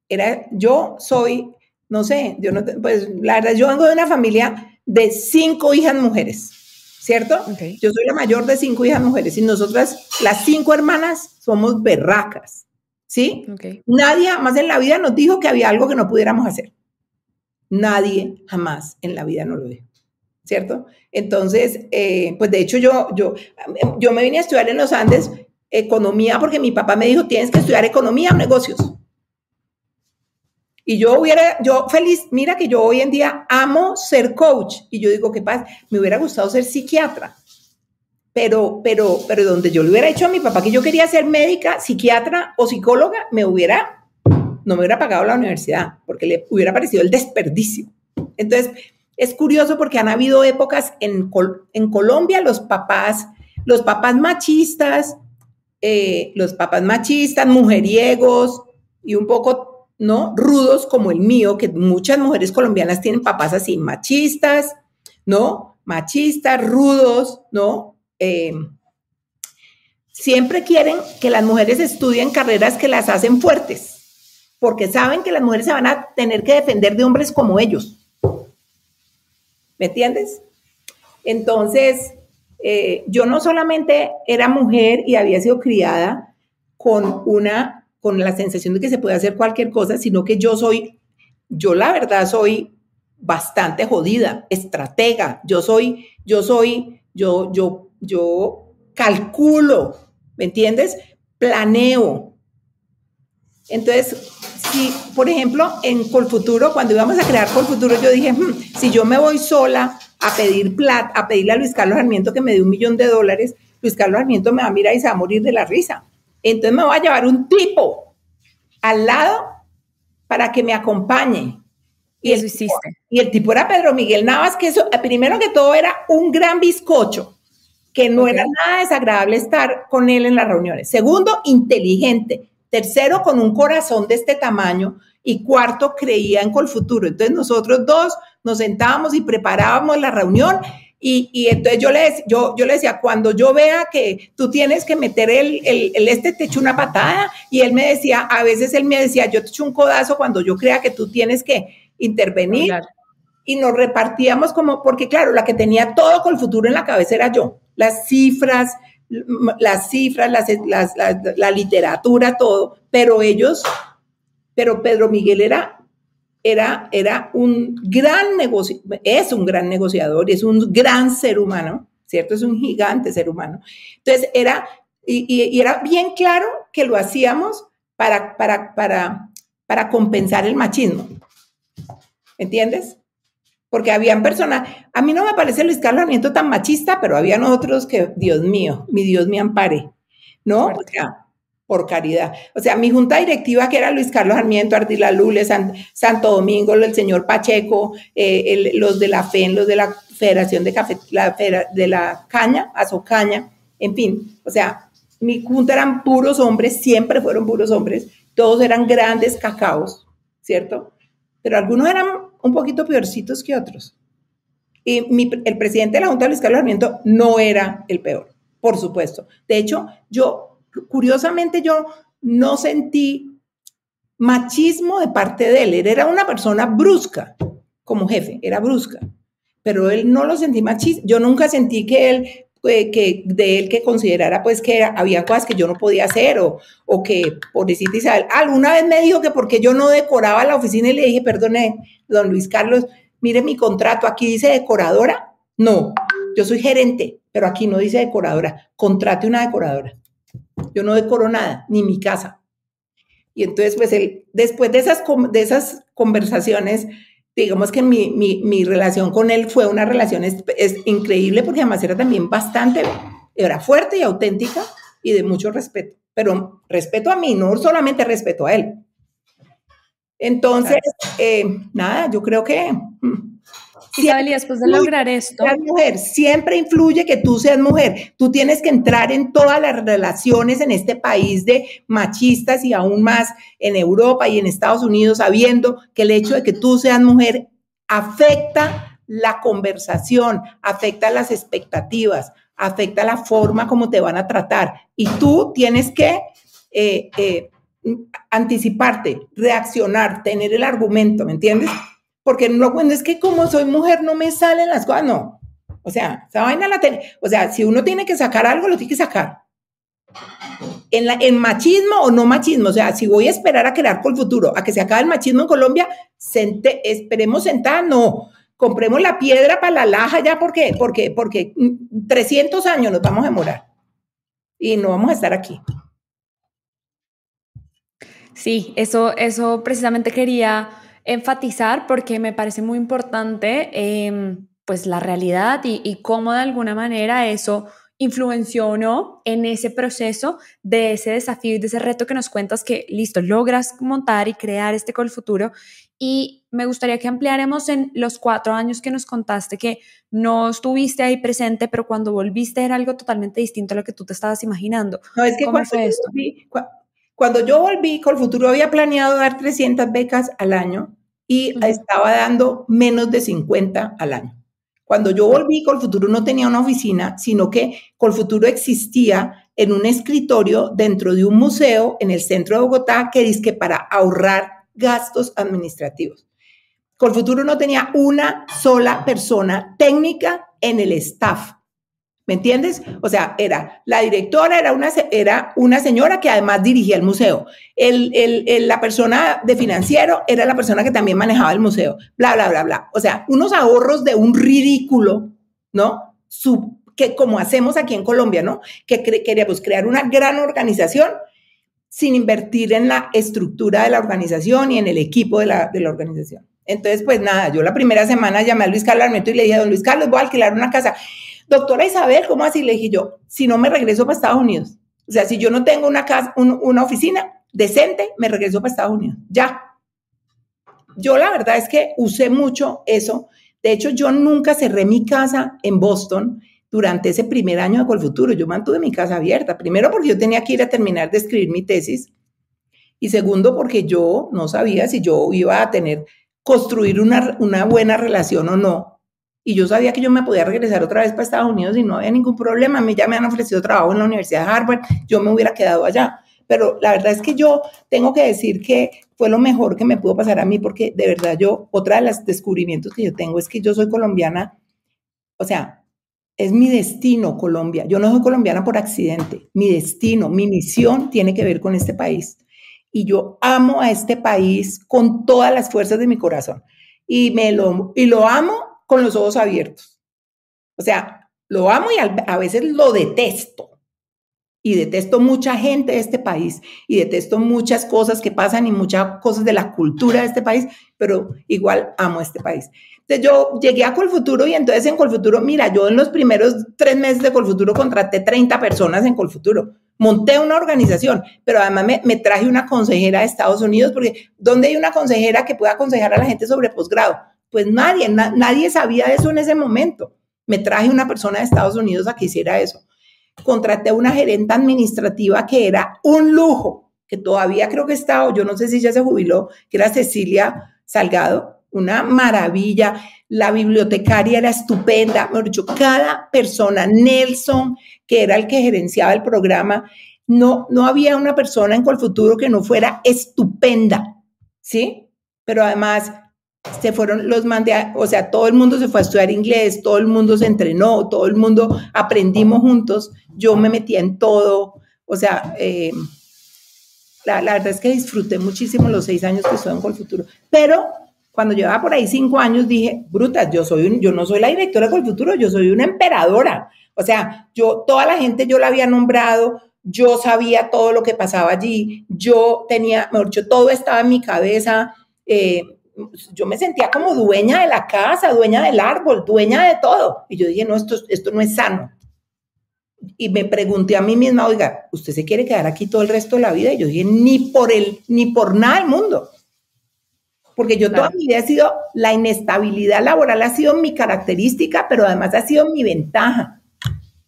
era, yo soy, no sé, yo no, pues la verdad, yo vengo de una familia de cinco hijas mujeres. ¿Cierto? Yo soy la mayor de cinco hijas mujeres y nosotras, las cinco hermanas, somos berracas, ¿sí? Nadie jamás en la vida nos dijo que había algo que no pudiéramos hacer. Nadie jamás en la vida nos lo dijo, ¿cierto? Entonces, eh, pues de hecho yo, yo, yo me vine a estudiar en los Andes economía porque mi papá me dijo, tienes que estudiar economía o negocios. Y yo hubiera, yo feliz, mira que yo hoy en día amo ser coach. Y yo digo, ¿qué pasa? Me hubiera gustado ser psiquiatra. Pero, pero, pero donde yo le hubiera hecho a mi papá que yo quería ser médica, psiquiatra o psicóloga, me hubiera, no me hubiera pagado la universidad, porque le hubiera parecido el desperdicio. Entonces, es curioso porque han habido épocas en, en Colombia, los papás, los papás machistas, eh, los papás machistas, mujeriegos y un poco ¿no? Rudos como el mío, que muchas mujeres colombianas tienen papás así, machistas, ¿no? Machistas, rudos, ¿no? Eh, siempre quieren que las mujeres estudien carreras que las hacen fuertes, porque saben que las mujeres se van a tener que defender de hombres como ellos. ¿Me entiendes? Entonces, eh, yo no solamente era mujer y había sido criada con una con la sensación de que se puede hacer cualquier cosa, sino que yo soy, yo la verdad soy bastante jodida, estratega, yo soy, yo soy, yo, yo, yo calculo, ¿me entiendes? Planeo. Entonces, si, por ejemplo, en Colfuturo, cuando íbamos a crear Colfuturo, yo dije, hmm, si yo me voy sola a pedir plata, a pedirle a Luis Carlos Sarmiento que me dé un millón de dólares, Luis Carlos Sarmiento me va a mirar y se va a morir de la risa. Entonces me voy a llevar un tipo al lado para que me acompañe. Y, eso hiciste. Y el tipo era Pedro Miguel Navas, que eso, primero que todo era un gran bizcocho, que no era nada desagradable estar con él en las reuniones. Segundo, inteligente. Tercero, con un corazón de este tamaño. Y cuarto, creía en Colfuturo. Entonces nosotros dos nos sentábamos y preparábamos la reunión y, entonces yo le, yo, yo le decía, cuando yo vea que tú tienes que meter el, el, este, te echo una patada. Y él me decía, a veces él me decía, yo te echo un codazo cuando yo crea que tú tienes que intervenir. Y nos repartíamos como, porque claro, la que tenía todo con el futuro en la cabeza era yo. Las cifras, las cifras, las, la literatura, todo. Pero ellos, pero Pedro Miguel era era, era un gran negocio, es un gran negociador y es un gran ser humano, ¿cierto? Es un gigante ser humano. Entonces, era, y, era bien claro que lo hacíamos para, para, para, para compensar el machismo. ¿Entiendes? Porque habían personas, a mí no me parece Luis Carlos Sarmiento tan machista, pero habían otros que, Dios mío, mi Dios me ampare, ¿no? O sea, por caridad. O sea, mi junta directiva, que era Luis Carlos Sarmiento, Ardila Lule, Santo Domingo, el señor Pacheco, eh, los de la FEN, los de la Federación de Café, la, de la Caña, Azocaña, en fin, o sea, mi junta eran puros hombres, siempre fueron puros hombres, todos eran grandes cacaos, ¿cierto? Pero algunos eran un poquito peorcitos que otros. Y el presidente de la Junta, Luis Carlos Sarmiento, no era el peor, por supuesto. De hecho, yo curiosamente yo no sentí machismo de parte de él. Era una persona brusca como jefe, era brusca, pero él no lo sentí machismo. Yo nunca sentí que él, que de él que considerara pues que había cosas que yo no podía hacer o, o que, por decir Isabel, alguna vez me dijo que porque yo no decoraba la oficina y le dije, perdone, don Luis Carlos, mire mi contrato, aquí dice decoradora. No, yo soy gerente, pero aquí no dice decoradora. Contrate una decoradora. Yo no decoro nada, ni mi casa. Y entonces, pues, él, después de esas, de esas conversaciones, digamos que mi, mi, mi relación con él fue una relación es, increíble porque además era también bastante, era fuerte y auténtica y de mucho respeto. Pero respeto a mí, no solamente respeto a él. Entonces, eh, nada, yo creo que mm, Isabel, y después de lograr esto. mujer, siempre influye que tú seas mujer. Tú tienes que entrar en todas las relaciones en este país de machistas y aún más en Europa y en Estados Unidos, sabiendo que el hecho de que tú seas mujer afecta la conversación, afecta las expectativas, afecta la forma como te van a tratar. Y tú tienes que eh, eh, anticiparte, reaccionar, tener el argumento, ¿me entiendes? Porque no, bueno, es que como soy mujer no me salen las cosas, no. O sea, esa vaina la tiene, o sea, si uno tiene que sacar algo, lo tiene que sacar. En, la, machismo o no machismo, o sea, si voy a esperar a crear con el futuro, a que se acabe el machismo en Colombia, esperemos sentar, no, compremos la piedra para la laja ya, porque, porque, porque 300 años nos vamos a demorar y no vamos a estar aquí. Sí, eso, eso precisamente quería enfatizar porque me parece muy importante em, pues la realidad y, cómo de alguna manera eso influenció o no en ese proceso de ese desafío y de ese reto que nos cuentas que, listo, logras montar y crear este Col Futuro. Y me gustaría que ampliáramos en los cuatro años que nos contaste que no estuviste ahí presente, pero cuando volviste era algo totalmente distinto a lo que tú te estabas imaginando. No, es que ¿Cómo fue esto? Cuando yo volví, Col Futuro había planeado dar 300 becas al año y estaba dando menos de 50 al año. Cuando yo volví, Colfuturo no tenía una oficina, sino que Colfuturo existía en un escritorio dentro de un museo en el centro de Bogotá que dice que para ahorrar gastos administrativos. Colfuturo no tenía una sola persona técnica en el staff. ¿Me entiendes? O sea, era la directora, era una, era una señora que además dirigía el museo. El, el, la persona de financiero era la persona que también manejaba el museo. Bla, bla, bla, bla. O sea, unos ahorros de un ridículo, ¿no? que como hacemos aquí en Colombia, ¿no? Que queríamos crear una gran organización sin invertir en la estructura de la organización y en el equipo de la, de la organización. Entonces, pues nada, yo la primera semana llamé a Luis Carlos Armento y le dije, don Luis Carlos, voy a alquilar una casa. Doctora Isabel, ¿cómo así? Le dije yo, si no me regreso para Estados Unidos. O sea, si yo no tengo una casa, una oficina decente, me regreso para Estados Unidos. Ya. Yo la verdad es que usé mucho eso. De hecho, yo nunca cerré mi casa en Boston durante ese primer año de Colfuturo. Yo mantuve mi casa abierta. Primero porque yo tenía que ir a terminar de escribir mi tesis. Y segundo porque yo no sabía si yo iba a tener, construir una, una buena relación o no. Y yo sabía que yo me podía regresar otra vez para Estados Unidos y no había ningún problema. A mí ya me han ofrecido trabajo en la Universidad de Harvard. Yo me hubiera quedado allá. Pero la verdad es que yo tengo que decir que fue lo mejor que me pudo pasar a mí porque de verdad yo, otra de los descubrimientos que yo tengo es que yo soy colombiana. O sea, es mi destino Colombia. Yo no soy colombiana por accidente. Mi destino, mi misión tiene que ver con este país. Y yo amo a este país con todas las fuerzas de mi corazón. Y, me lo, y lo amo con los ojos abiertos. O sea, lo amo y a veces lo detesto. Y detesto mucha gente de este país y detesto muchas cosas que pasan y muchas cosas de la cultura de este país, pero igual amo este país. Entonces yo llegué a Colfuturo y entonces en Colfuturo, mira, yo en los primeros tres meses de Colfuturo contraté 30 personas en Colfuturo. Monté una organización, pero además me, traje una consejera de Estados Unidos, porque ¿dónde hay una consejera que pueda aconsejar a la gente sobre posgrado? Pues nadie, nadie sabía eso en ese momento. Me traje una persona de Estados Unidos a que hiciera eso. Contraté una gerente administrativa que era un lujo, que todavía creo que está, o yo no sé si ya se jubiló, que era Cecilia Salgado, una maravilla. La bibliotecaria era estupenda. Mejor dicho, cada persona, Nelson, que era el que gerenciaba el programa, no, no había una persona en Colfuturo que no fuera estupenda, ¿sí? Pero además se fueron los mandé, o sea, todo el mundo se fue a estudiar inglés, todo el mundo se entrenó, todo el mundo aprendimos juntos, yo me metía en todo, o sea, eh, la, la, verdad es que disfruté muchísimo los seis años que estuve en Colfuturo, pero cuando llevaba por ahí cinco años, dije, brutas, yo, soy yo no soy la directora del futuro, yo soy una emperadora. O sea, yo, toda la gente yo la había nombrado, yo sabía todo lo que pasaba allí, yo tenía, mejor dicho, todo estaba en mi cabeza. Eh, yo me sentía como dueña de la casa, dueña del árbol, dueña de todo. Y yo dije, no, esto, esto no es sano. Y me pregunté a mí misma, oiga, ¿usted se quiere quedar aquí todo el resto de la vida? Y yo dije, ni por el, ni por nada del mundo porque yo toda mi vida he sido, la inestabilidad laboral ha sido mi característica, pero además ha sido mi ventaja.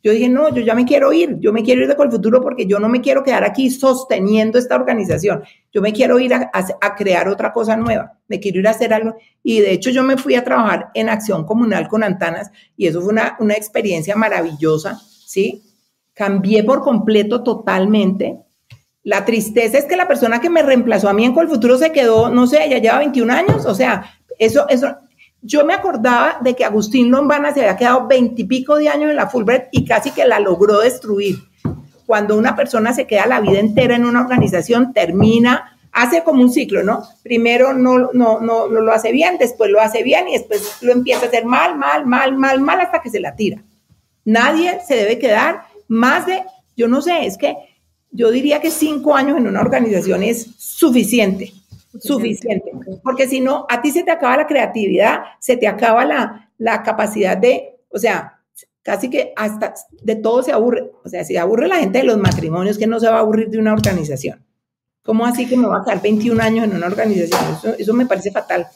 Yo dije, no, yo ya me quiero ir, yo me quiero ir de Colfuturo porque yo no me quiero quedar aquí sosteniendo esta organización, yo me quiero ir a, crear otra cosa nueva, me quiero ir a hacer algo. Y de hecho yo me fui a trabajar en acción comunal con Antanas y eso fue una, una experiencia maravillosa, ¿sí? Cambié por completo totalmente la tristeza es que la persona que me reemplazó a mí en Colfuturo se quedó, no sé, ya lleva 21 años, o sea, eso, eso, yo me acordaba de que Agustín Lombana se había quedado 20 y pico de años en la Fulbright y casi que la logró destruir. Cuando una persona se queda la vida entera en una organización, termina, hace como un ciclo, ¿no? Primero no, no, no, no lo hace bien, después lo hace bien y después lo empieza a hacer mal, mal, mal, mal, mal hasta que se la tira. Nadie se debe quedar más de, yo no sé, es que yo diría que cinco años en una organización es suficiente, suficiente, porque si no, a ti se te acaba la creatividad, se te acaba la, la capacidad de, o sea, casi que hasta de todo se aburre, o sea, si aburre la gente de los matrimonios, que no se va a aburrir de una organización. ¿Cómo así que me va a quedar 21 años en una organización? Eso, eso me parece fatal.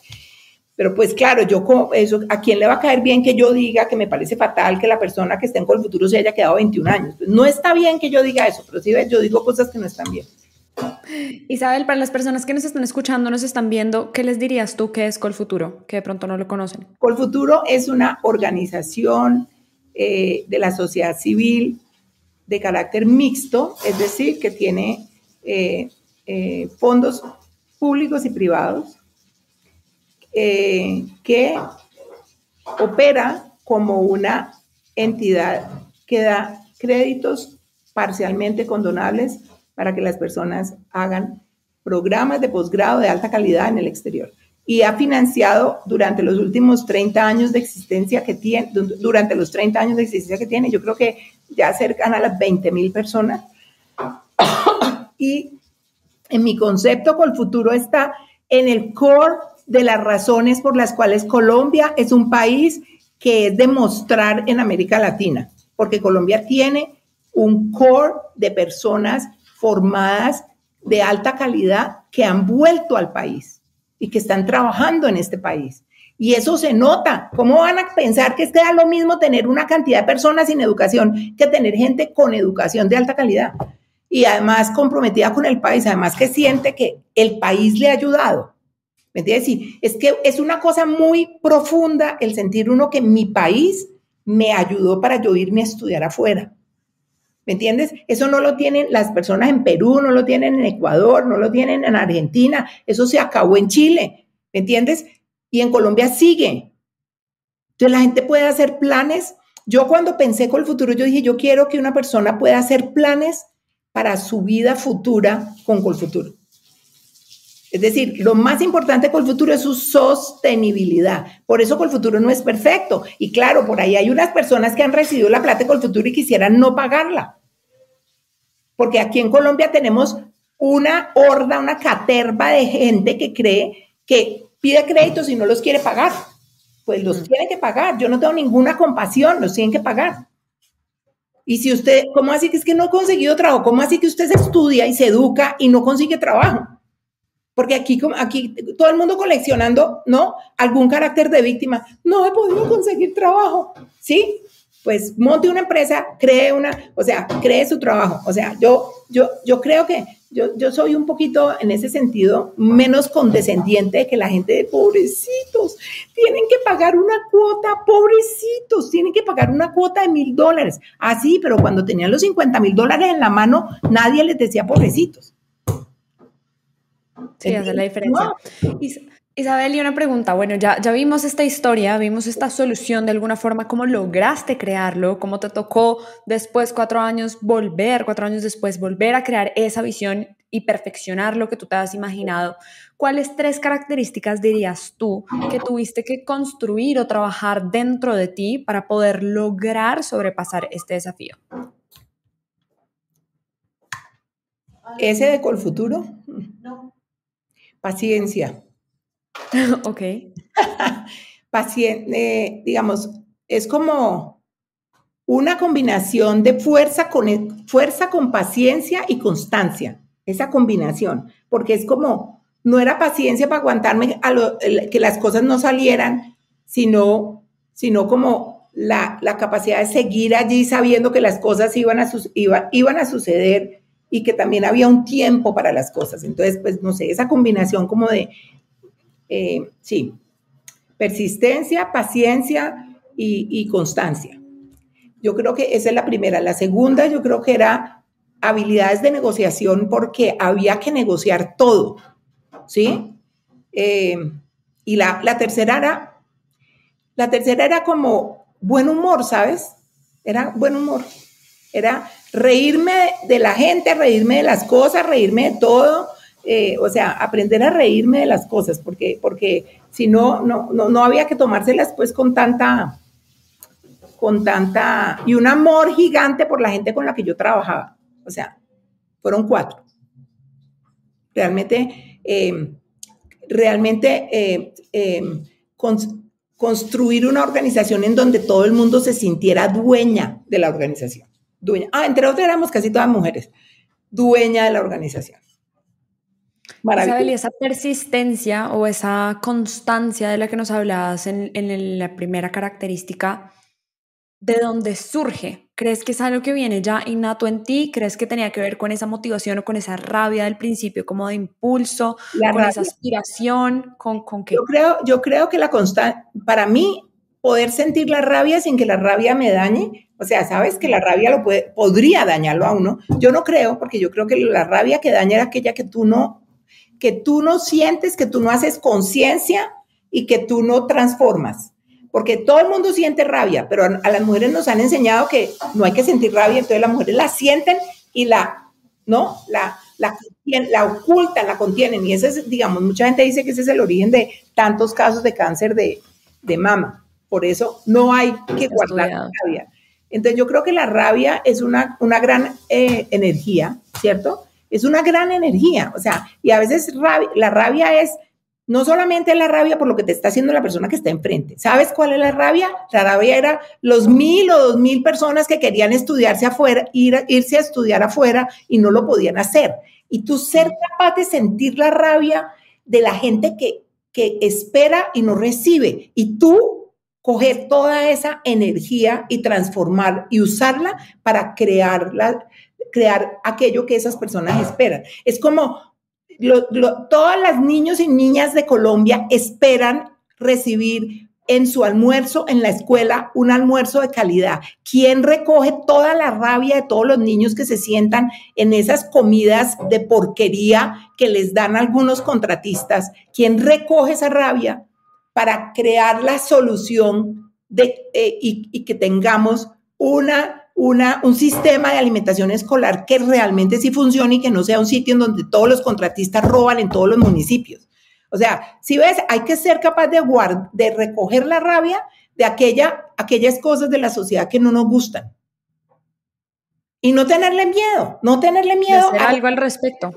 Pero pues claro, yo eso, ¿a quién le va a caer bien que yo diga que me parece fatal que la persona que esté en el futuro se haya quedado 21 años? Pues no está bien que yo diga eso, pero sí yo digo cosas que no están bien. Isabel, para las personas que nos están escuchando, nos están viendo, ¿qué les dirías tú que es Colfuturo, que de pronto no lo conocen? Colfuturo es una organización eh, de la sociedad civil de carácter mixto, es decir, que tiene eh, eh, fondos públicos y privados que opera como una entidad que da créditos parcialmente condonables para que las personas hagan programas de posgrado de alta calidad en el exterior. Y ha financiado durante los últimos 30 años de existencia que tiene, durante los 30 años de existencia que tiene, yo creo que ya cercan a las 20 mil personas. y en mi concepto, Colfuturo está en el core de las razones por las cuales Colombia es un país que es demostrar en América Latina, porque Colombia tiene un core de personas formadas de alta calidad que han vuelto al país y que están trabajando en este país. Y eso se nota. ¿Cómo van a pensar que es que da lo mismo tener una cantidad de personas sin educación que tener gente con educación de alta calidad? Y además comprometida con el país, además que siente que el país le ha ayudado. ¿Me entiendes? es que es una cosa muy profunda el sentir uno que mi país me ayudó para yo irme a estudiar afuera. ¿Me entiendes? Eso no lo tienen las personas en Perú, no lo tienen en Ecuador, no lo tienen en Argentina, eso se acabó en Chile, ¿me entiendes? Y en Colombia sigue. Entonces la gente puede hacer planes. Yo cuando pensé con el futuro, yo dije, yo quiero que una persona pueda hacer planes para su vida futura con Colfuturo. Es decir, lo más importante con el futuro es su sostenibilidad. Por eso con el futuro no es perfecto. Y claro, por ahí hay unas personas que han recibido la plata con el futuro y quisieran no pagarla. Porque aquí en Colombia tenemos una horda, una caterva de gente que cree que pide créditos y no los quiere pagar. Pues los mm. tiene que pagar. Yo no tengo ninguna compasión, los tienen que pagar. Y si usted, ¿cómo así que es que no ha conseguido trabajo? ¿Cómo así que usted se estudia y se educa y no consigue trabajo? Porque aquí, aquí todo el mundo coleccionando, ¿no? Algún carácter de víctima. No he podido conseguir trabajo. ¿Sí? Pues monte una empresa, cree una, o sea, cree su trabajo. O sea, yo, yo, yo creo que yo, yo soy un poquito en ese sentido menos condescendiente de que la gente de pobrecitos tienen que pagar una cuota, pobrecitos, tienen que pagar una cuota de mil dólares. Así, ah, pero cuando tenían los 50 mil dólares en la mano, nadie les decía pobrecitos. Sí, hace la diferencia. Isabel, y una pregunta. Bueno, ya, ya vimos esta historia, vimos esta solución de alguna forma, cómo lograste crearlo, cómo te tocó después, cuatro años, volver, cuatro años después, volver a crear esa visión y perfeccionar lo que tú te has imaginado. ¿Cuáles tres características dirías tú que tuviste que construir o trabajar dentro de ti para poder lograr sobrepasar este desafío? ¿Ese de Colfuturo? No. Paciencia. ok. Paciencia, eh, digamos, es como una combinación de fuerza con, fuerza con paciencia y constancia. Esa combinación, porque es como, no era paciencia para aguantarme a que las cosas no salieran, sino, sino como la, capacidad de seguir allí sabiendo que las cosas iban a, iban a suceder y que también había un tiempo para las cosas. Entonces, pues no sé, esa combinación como de, eh, sí, persistencia, paciencia y, constancia. Yo creo que esa es la primera. La segunda, yo creo que era habilidades de negociación porque había que negociar todo, ¿sí? Eh, y la, la, tercera era, la tercera era como buen humor, ¿sabes? Era buen humor. Era reírme de la gente, reírme de las cosas, reírme de todo, eh, o sea, aprender a reírme de las cosas, porque, porque si no, no, no, había que tomárselas pues con tanta, con tanta, y un amor gigante por la gente con la que yo trabajaba. O sea, fueron cuatro. Realmente, eh, realmente eh, construir una organización en donde todo el mundo se sintiera dueña de la organización dueña. Ah, entre otras éramos casi todas mujeres, dueña de la organización. Isabel, y esa persistencia o esa constancia de la que nos hablabas en, en, la primera característica, ¿de dónde surge? ¿Crees que es algo que viene ya innato en ti? ¿Crees que tenía que ver con esa motivación o con esa rabia del principio, como de impulso, con esa aspiración? ¿Con, con qué? Yo creo, yo creo que la constancia, para mí, poder sentir la rabia sin que la rabia me dañe, o sea, sabes que la rabia lo puede, podría dañarlo a uno. Yo no creo, porque yo creo que la rabia que daña era aquella que tú no, que tú no sientes, que tú no haces conciencia y que tú no transformas. Porque todo el mundo siente rabia, pero a, las mujeres nos han enseñado que no hay que sentir rabia, entonces las mujeres la sienten y la, ¿no? La, la, la ocultan, la contienen. Y ese es, digamos, mucha gente dice que ese es el origen de tantos casos de cáncer de, de mama. Por eso no hay que guardar la rabia. Entonces yo creo que la rabia es una, una gran eh, energía, ¿cierto? es una gran energía, o sea, y a veces la rabia es no solamente la rabia por lo que te está haciendo la persona que está enfrente. ¿Sabes cuál es la rabia? La rabia era los mil o dos mil personas que querían estudiarse afuera, ir, irse a estudiar afuera y no lo podían hacer. Y tú ser capaz de sentir la rabia de la gente que, que espera y no recibe. Y tú coger toda esa energía y transformar y usarla para crear, crear aquello que esas personas esperan. Es como todas las niños y niñas de Colombia esperan recibir en su almuerzo en la escuela un almuerzo de calidad. ¿Quién recoge toda la rabia de todos los niños que se sientan en esas comidas de porquería que les dan algunos contratistas? ¿Quién recoge esa rabia para crear la solución de, eh, y que tengamos una una, un sistema de alimentación escolar que realmente sí funcione y que no sea un sitio en donde todos los contratistas roban en todos los municipios. O sea, si ves, hay que ser capaz de, de recoger la rabia de aquella, aquellas cosas de la sociedad que no nos gustan. Y no tenerle miedo, no tenerle miedo. hacer algo al respecto.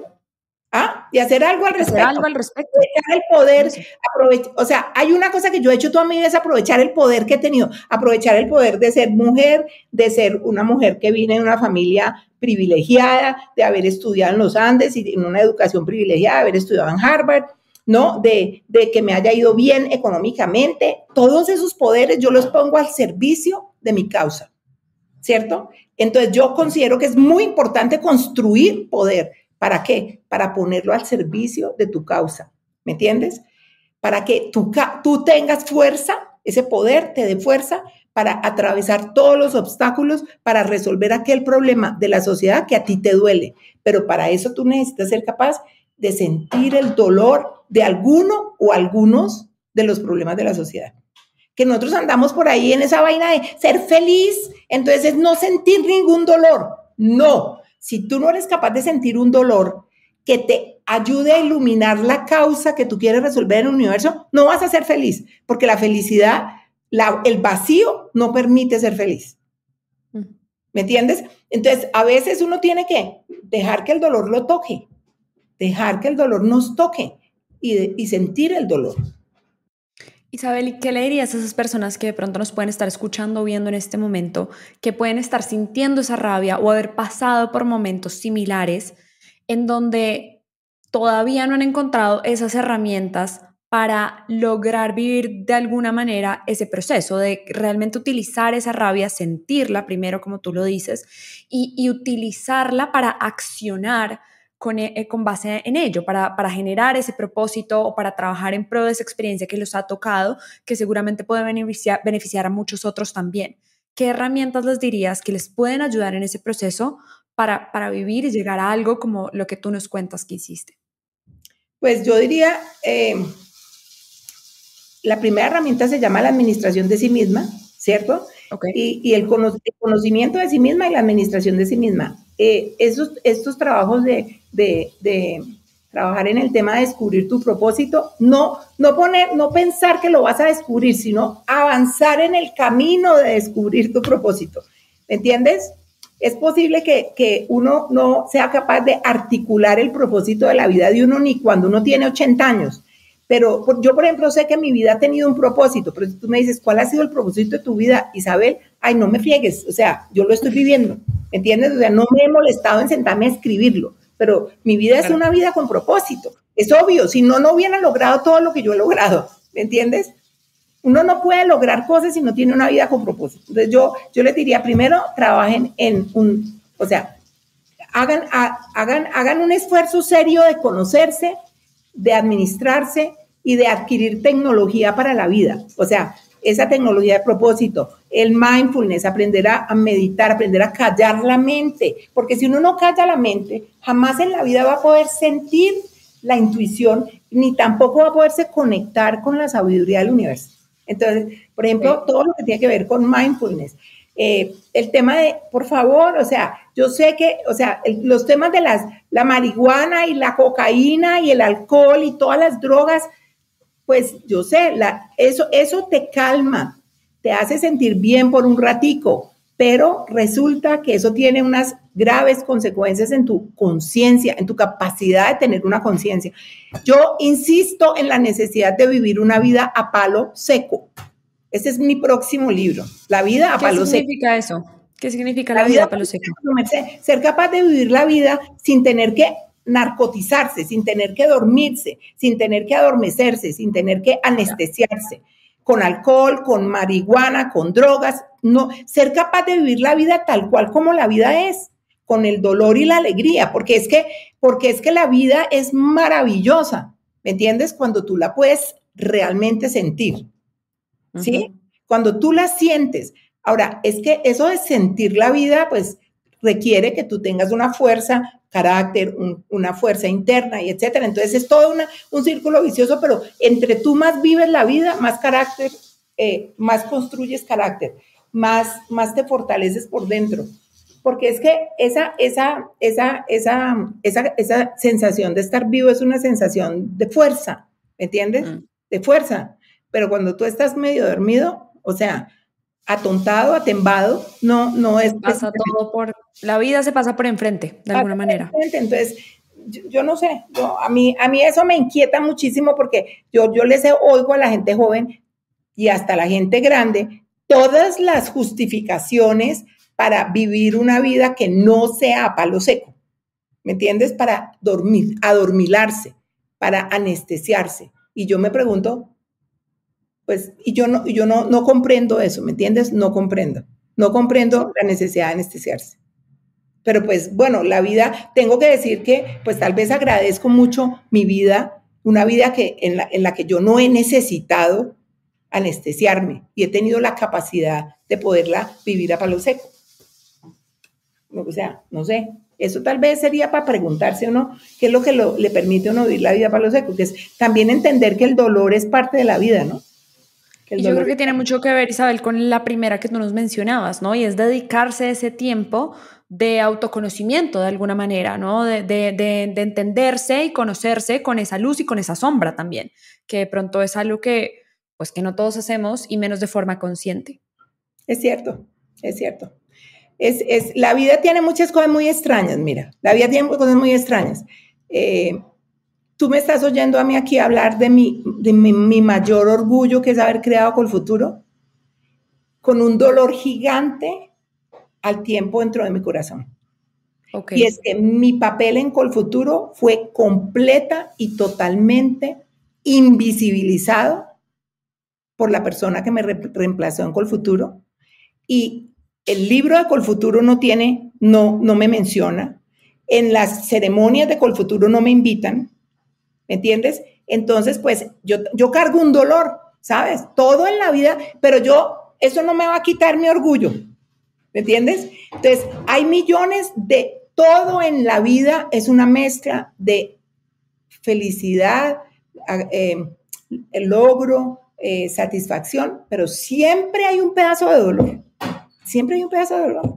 ¿Ah? Y hacer algo al respecto. Hacer algo al respecto. Aprovechar el poder, o sea, hay una cosa que yo he hecho toda mi vida es aprovechar el poder que he tenido, aprovechar el poder de ser mujer, de ser una mujer que viene de una familia privilegiada, de haber estudiado en los Andes y en una educación privilegiada, de haber estudiado en Harvard, ¿no? De, de que me haya ido bien económicamente. Todos esos poderes yo los pongo al servicio de mi causa, ¿cierto? Entonces yo considero que es muy importante construir poder ¿Para qué? Para ponerlo al servicio de tu causa. ¿Me entiendes? Para que tú, tengas fuerza, ese poder te dé fuerza para atravesar todos los obstáculos, para resolver aquel problema de la sociedad que a ti te duele. Pero para eso tú necesitas ser capaz de sentir el dolor de alguno o algunos de los problemas de la sociedad. Que nosotros andamos por ahí en esa vaina de ser feliz, entonces es no sentir ningún dolor. No, si tú no eres capaz de sentir un dolor que te ayude a iluminar la causa que tú quieres resolver en el universo, no vas a ser feliz, porque la felicidad, el vacío no permite ser feliz. Mm. ¿Me entiendes? Entonces, a veces uno tiene que dejar que el dolor lo toque, dejar que el dolor nos toque y, y sentir el dolor. Isabel, ¿y qué le dirías a esas personas que de pronto nos pueden estar escuchando o viendo en este momento, que pueden estar sintiendo esa rabia o haber pasado por momentos similares en donde todavía no han encontrado esas herramientas para lograr vivir de alguna manera ese proceso de realmente utilizar esa rabia, sentirla primero, como tú lo dices, y utilizarla para accionar e, eh, con, base en ello, para, para, generar ese propósito o para trabajar en pro de esa experiencia que los ha tocado, que seguramente puede beneficiar, beneficiar a muchos otros también. ¿Qué herramientas les dirías que les pueden ayudar en ese proceso para, para vivir y llegar a algo como lo que tú nos cuentas que hiciste? Pues yo diría, eh, la primera herramienta se llama la administración de sí misma, ¿cierto? Y, y el, conocimiento de sí misma y la administración de sí misma. Eh, esos, estos trabajos de, de, trabajar en el tema de descubrir tu propósito, no, no, poner, no pensar que lo vas a descubrir, sino avanzar en el camino de descubrir tu propósito. ¿Me entiendes? Es posible que, que, uno no sea capaz de articular el propósito de la vida de uno ni cuando uno tiene 80 años. Pero yo, por ejemplo, sé que mi vida ha tenido un propósito, pero si tú me dices, ¿cuál ha sido el propósito de tu vida, Isabel? Ay, no me friegues, o sea, yo lo estoy viviendo, ¿entiendes? O sea, no me he molestado en sentarme a escribirlo, pero mi vida es una vida con propósito. Es obvio, si no, no hubiera logrado todo lo que yo he logrado, ¿me entiendes? Uno no puede lograr cosas si no tiene una vida con propósito. Entonces yo, yo les diría, primero, trabajen en un, o sea, hagan, hagan, hagan un esfuerzo serio de conocerse, de administrarse y de adquirir tecnología para la vida. O sea, esa tecnología de propósito, el mindfulness, aprender a, meditar, aprender a callar la mente, porque si uno no calla la mente, jamás en la vida va a poder sentir la intuición, ni tampoco va a poderse conectar con la sabiduría del universo. Entonces, por ejemplo, todo lo que tiene que ver con mindfulness, eh, el tema de, por favor, o sea, yo sé que, o sea, los temas de las, la marihuana y la cocaína y el alcohol y todas las drogas, pues yo sé, la, eso, eso te calma, te hace sentir bien por un ratico, pero resulta que eso tiene unas graves consecuencias en tu conciencia, en tu capacidad de tener una conciencia. Yo insisto en la necesidad de vivir una vida a palo seco. Ese es mi próximo libro, La vida a palo seco. ¿Qué significa eso? ¿Qué significa la, vida, a palo seco? Ser capaz de vivir la vida sin tener que narcotizarse, sin tener que dormirse, sin tener que adormecerse, sin tener que anestesiarse con alcohol, con marihuana, con drogas, no, ser capaz de vivir la vida tal cual como la vida es, con el dolor y la alegría, porque es que, porque es que la vida es maravillosa, ¿me entiendes? Cuando tú la puedes realmente sentir, ¿sí? Cuando tú la sientes. Ahora, es que eso de sentir la vida, pues requiere que tú tengas una fuerza carácter, una fuerza interna y etcétera. Entonces es todo una, un círculo vicioso, pero entre tú más vives la vida, más carácter, eh, más construyes carácter, más, más te fortaleces por dentro. Porque es que esa, esa, esa, esa, esa, esa sensación de estar vivo es una sensación de fuerza, ¿me entiendes? Mm. De fuerza. Pero cuando tú estás medio dormido, o sea, atontado, atembado, no, no es... Pasa todo por, la vida se pasa por enfrente, de alguna manera. Entonces, yo, no sé, a, mí, a mí eso me inquieta muchísimo porque yo, yo les oigo a la gente joven y hasta la gente grande todas las justificaciones para vivir una vida que no sea a palo seco, ¿me entiendes? Para dormir, adormilarse, para anestesiarse. Y yo me pregunto, pues, y yo no, yo no, no comprendo eso, ¿me entiendes? No comprendo. No comprendo la necesidad de anestesiarse. Pero pues bueno, la vida, tengo que decir que pues tal vez agradezco mucho mi vida, una vida que, en, la, que yo no he necesitado anestesiarme y he tenido la capacidad de poderla vivir a palo seco. O sea, no sé, eso tal vez sería para preguntarse uno qué es lo que le permite uno vivir la vida a palo seco, que es también entender que el dolor es parte de la vida, ¿no? Yo creo que tiene mucho que ver, Isabel, con la primera que tú nos mencionabas, ¿no? Y es dedicarse ese tiempo de autoconocimiento de alguna manera, ¿no? De, de, entenderse y conocerse con esa luz y con esa sombra también, que de pronto es algo que, pues, que no todos hacemos y menos de forma consciente. Es cierto, es cierto. Es, es, la vida tiene muchas cosas muy extrañas, mira, la vida tiene cosas muy extrañas. Eh, tú me estás oyendo a mí aquí hablar de, mi, de mi, mayor orgullo, que es haber creado el futuro, con un dolor gigante al tiempo dentro de mi corazón. Y es que mi papel en Colfuturo fue completa y totalmente invisibilizado por la persona que me reemplazó en Colfuturo. Y el libro de Colfuturo no tiene, no, no me menciona. En las ceremonias de Colfuturo no me invitan. ¿Me entiendes? Entonces, pues yo, yo cargo un dolor, ¿sabes? Todo en la vida, pero yo, eso no me va a quitar mi orgullo, ¿me entiendes? Entonces, hay millones de, todo en la vida es una mezcla de felicidad, el logro, eh, satisfacción, pero siempre hay un pedazo de dolor, siempre hay un pedazo de dolor.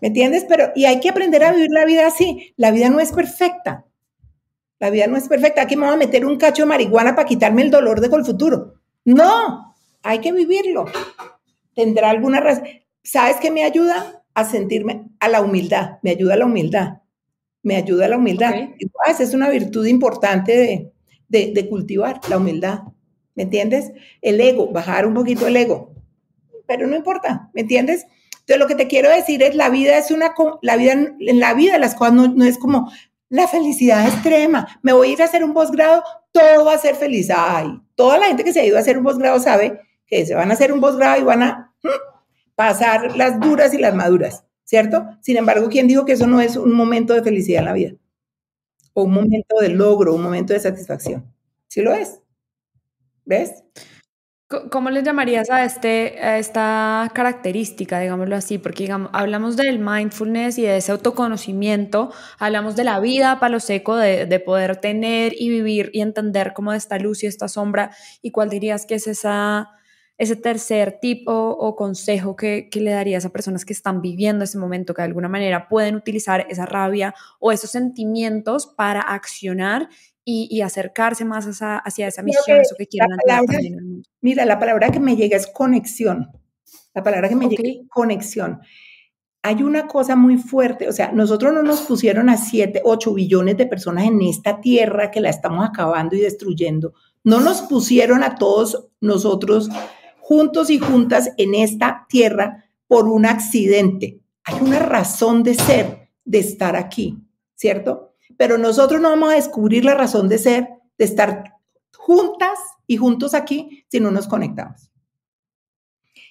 ¿Me entiendes? Pero, y hay que aprender a vivir la vida así. La vida no es perfecta. La vida no es perfecta. Aquí me voy a meter un cacho de marihuana para quitarme el dolor de el futuro. No, hay que vivirlo. Tendrá alguna razón. ¿Sabes qué me ayuda? A sentirme a la humildad. Me ayuda a la humildad. Me ayuda a la humildad. es una virtud importante de, de cultivar, la humildad. ¿Me entiendes? El ego, bajar un poquito el ego. Pero no importa, ¿me entiendes? Entonces, lo que te quiero decir es, la vida es una, la vida, en la vida las cosas no, no es como, la felicidad extrema. Me voy a ir a hacer un posgrado, todo va a ser feliz. Ay, toda la gente que se ha ido a hacer un posgrado sabe que se van a hacer un posgrado y van a mm, pasar las duras y las maduras, ¿cierto? Sin embargo, ¿quién dijo que eso no es un momento de felicidad en la vida? O un momento de logro, un momento de satisfacción. Sí lo es. ¿Ves? ¿Cómo le llamarías a, este, esta característica, digámoslo así? Porque hablamos del mindfulness y de ese autoconocimiento, hablamos de la vida palo seco, de, de, poder tener y vivir y entender cómo esta luz y esta sombra, y cuál dirías que es esa, ese tercer tipo o, consejo que, que, le darías a personas que están viviendo ese momento, que de alguna manera pueden utilizar esa rabia o esos sentimientos para accionar y, acercarse más hacia, hacia esa misión, eso que quieren palabra, Mira, la palabra que me llega es conexión. La palabra que me llega es conexión. Hay una cosa muy fuerte, o sea, nosotros no nos pusieron a 7, 8 billones de personas en esta tierra que la estamos acabando y destruyendo. No nos pusieron a todos nosotros juntos y juntas en esta tierra por un accidente. Hay una razón de ser, de estar aquí, ¿cierto? Pero nosotros no vamos a descubrir la razón de ser, de estar juntas y juntos aquí si no nos conectamos.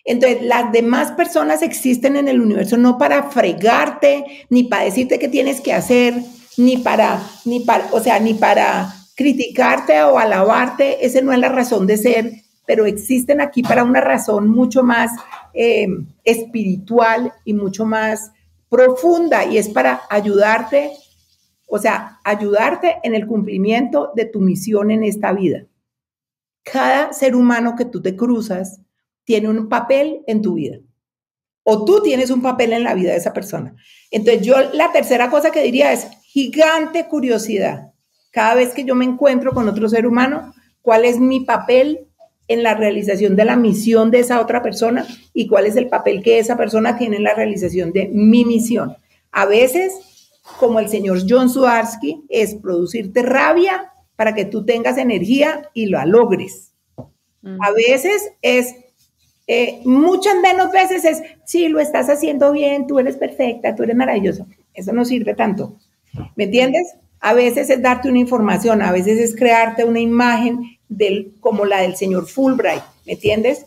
Entonces, las demás personas existen en el universo no para fregarte, ni para decirte qué tienes que hacer, ni para, ni para, o sea, ni para criticarte o alabarte. Esa no es la razón de ser, pero existen aquí para una razón mucho más eh, espiritual y mucho más profunda, y es para ayudarte, o sea, ayudarte en el cumplimiento de tu misión en esta vida. Cada ser humano que tú te cruzas, tiene un papel en tu vida. O tú tienes un papel en la vida de esa persona. Entonces yo la tercera cosa que diría es gigante curiosidad. Cada vez que yo me encuentro con otro ser humano, ¿cuál es mi papel en la realización de la misión de esa otra persona y cuál es el papel que esa persona tiene en la realización de mi misión? A veces, como el señor John Suarsky, es producirte rabia para que tú tengas energía y lo logres. Mm. A veces es eh, muchas menos veces es, sí, lo estás haciendo bien, tú eres perfecta, tú eres maravilloso. Eso no sirve tanto. ¿Me entiendes? A veces es darte una información, a veces es crearte una imagen del, como la del señor Fulbright, ¿me entiendes?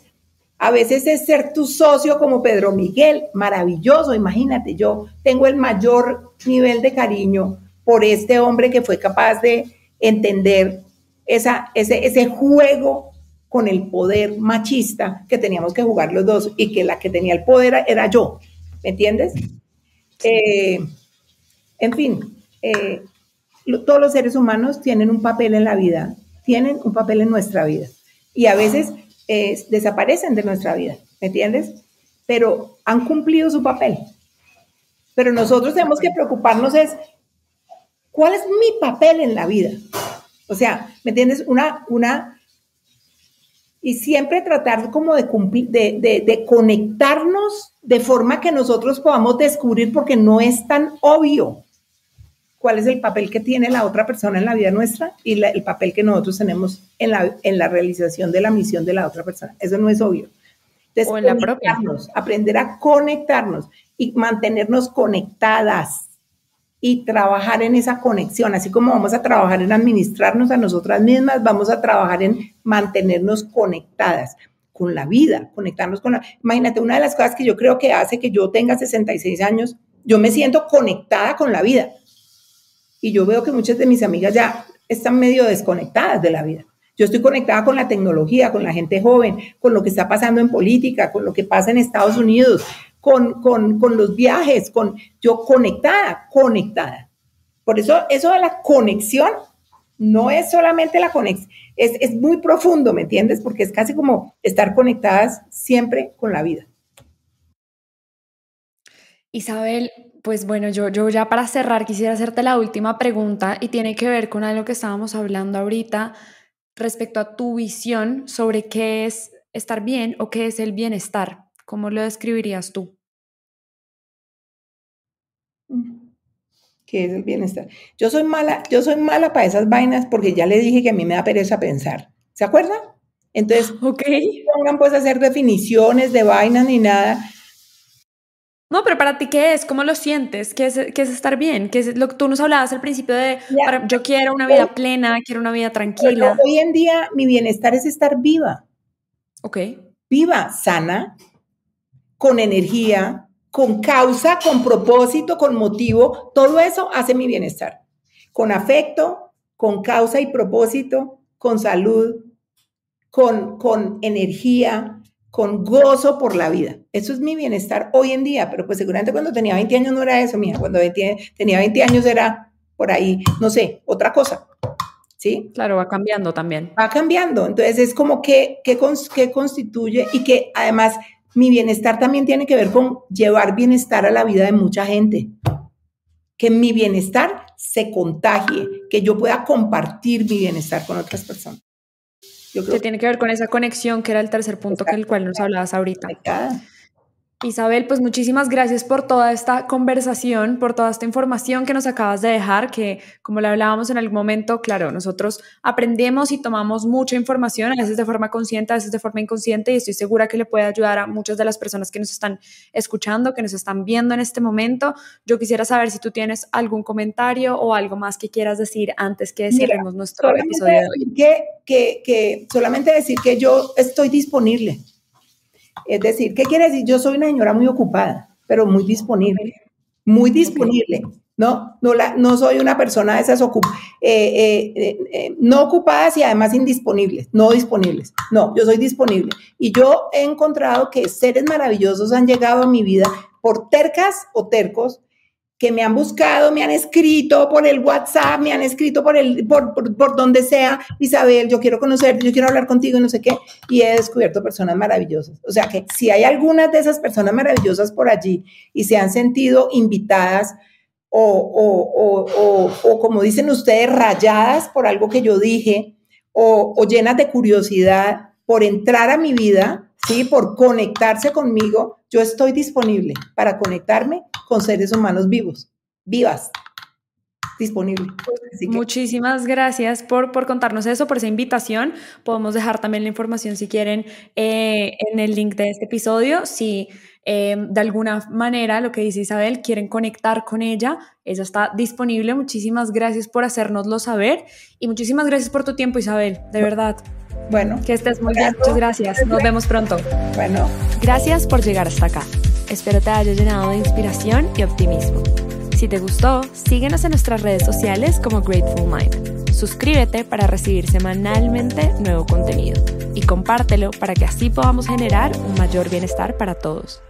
A veces es ser tu socio como Pedro Miguel, maravilloso, imagínate, yo tengo el mayor nivel de cariño por este hombre que fue capaz de entender esa, ese, ese juego con el poder machista que teníamos que jugar los dos y que la que tenía el poder era yo, ¿me entiendes? Eh, en fin, eh, todos los seres humanos tienen un papel en la vida, tienen un papel en nuestra vida y a veces desaparecen de nuestra vida, ¿me entiendes? Pero han cumplido su papel. Pero nosotros tenemos que preocuparnos es, ¿cuál es mi papel en la vida? O sea, ¿me entiendes? Una, una y siempre tratar como de, de, de, conectarnos de forma que nosotros podamos descubrir, porque no es tan obvio cuál es el papel que tiene la otra persona en la vida nuestra y el papel que nosotros tenemos en la, en la realización de la misión de la otra persona. Eso no es obvio. o en la propia. aprender a conectarnos y mantenernos conectadas y trabajar en esa conexión, así como vamos a trabajar en administrarnos a nosotras mismas, vamos a trabajar en mantenernos conectadas con la vida, conectarnos con la... Imagínate, una de las cosas que yo creo que hace que yo tenga 66 años, yo me siento conectada con la vida. Y yo veo que muchas de mis amigas ya están medio desconectadas de la vida. Yo estoy conectada con la tecnología, con la gente joven, con lo que está pasando en política, con lo que pasa en Estados Unidos, con, con, los viajes, con yo conectada, conectada. Por eso, eso de la conexión no es solamente la conexión, es, es, muy profundo, ¿me entiendes? Porque es casi como estar conectadas siempre con la vida. Isabel, pues bueno, yo, yo ya para cerrar quisiera hacerte la última pregunta y tiene que ver con algo que estábamos hablando ahorita respecto a tu visión sobre qué es estar bien o qué es el bienestar. ¿Cómo lo describirías tú? ¿Qué es el bienestar? Yo soy mala, yo soy mala para esas vainas porque ya le dije que a mí me da pereza pensar. ¿Se acuerdan? Entonces, ok. No pongan pues a hacer definiciones de vainas ni nada. No, pero para ti, ¿qué es? ¿Cómo lo sientes? ¿Qué es, qué es estar bien? ¿Qué es lo que tú nos hablabas al principio de yo quiero una vida plena, quiero una vida tranquila? hoy en día mi bienestar es estar viva. Ok. Viva, sana, con energía, con causa, con propósito, con motivo, todo eso hace mi bienestar. Con afecto, con causa y propósito, con salud, con, con energía, con gozo por la vida. Eso es mi bienestar hoy en día, pero pues seguramente cuando tenía 20 años no era eso, mira, cuando tenía 20 años era por ahí, no sé, otra cosa. ¿Sí? Claro, va cambiando también. Va cambiando. Entonces es como que, que, que constituye y que además mi bienestar también tiene que ver con llevar bienestar a la vida de mucha gente. Que mi bienestar se contagie, que yo pueda compartir mi bienestar con otras personas. que tiene que ver con esa conexión que era el tercer punto que el cual nos hablabas ahorita. Isabel, pues muchísimas gracias por toda esta conversación, por toda esta información que nos acabas de dejar, que como le hablábamos en algún momento, claro, nosotros aprendemos y tomamos mucha información, a veces de forma consciente, a veces de forma inconsciente, y estoy segura que le puede ayudar a muchas de las personas que nos están escuchando, que nos están viendo en este momento. Yo quisiera saber si tú tienes algún comentario o algo más que quieras decir antes que cerremos nuestro episodio de hoy. Que, que, que solamente decir que yo estoy disponible es decir, ¿qué quiere decir? Yo soy una señora muy ocupada, pero muy disponible, muy disponible. No, no, la, no soy una persona de esas eh, eh, eh, no ocupadas y además indisponibles, no disponibles. No, yo soy disponible. Y yo he encontrado que seres maravillosos han llegado a mi vida por tercas o tercos que me han buscado, me han escrito por el WhatsApp, me han escrito por el, por, por, donde sea, Isabel, yo quiero conocerte, yo quiero hablar contigo, no sé qué, y he descubierto personas maravillosas. O sea que si hay algunas de esas personas maravillosas por allí y se han sentido invitadas o, o, o, o como dicen ustedes, rayadas por algo que yo dije, o llenas de curiosidad por entrar a mi vida, ¿sí? Por conectarse conmigo, yo estoy disponible para conectarme con seres humanos vivos, vivas, disponible. Muchísimas gracias por, por contarnos eso, por esa invitación. Podemos dejar también la información si quieren eh, en el link de este episodio. Si eh, de alguna manera, lo que dice Isabel, quieren conectar con ella, ella está disponible. Muchísimas gracias por hacérnoslo saber y muchísimas gracias por tu tiempo, Isabel, de verdad. Bueno. Que estés muy bien. Muchas gracias. Nos vemos pronto. Bueno. Gracias por llegar hasta acá. Espero te haya llenado de inspiración y optimismo. Si te gustó, síguenos en nuestras redes sociales como Grateful Mind. Suscríbete para recibir semanalmente nuevo contenido y compártelo para que así podamos generar un mayor bienestar para todos.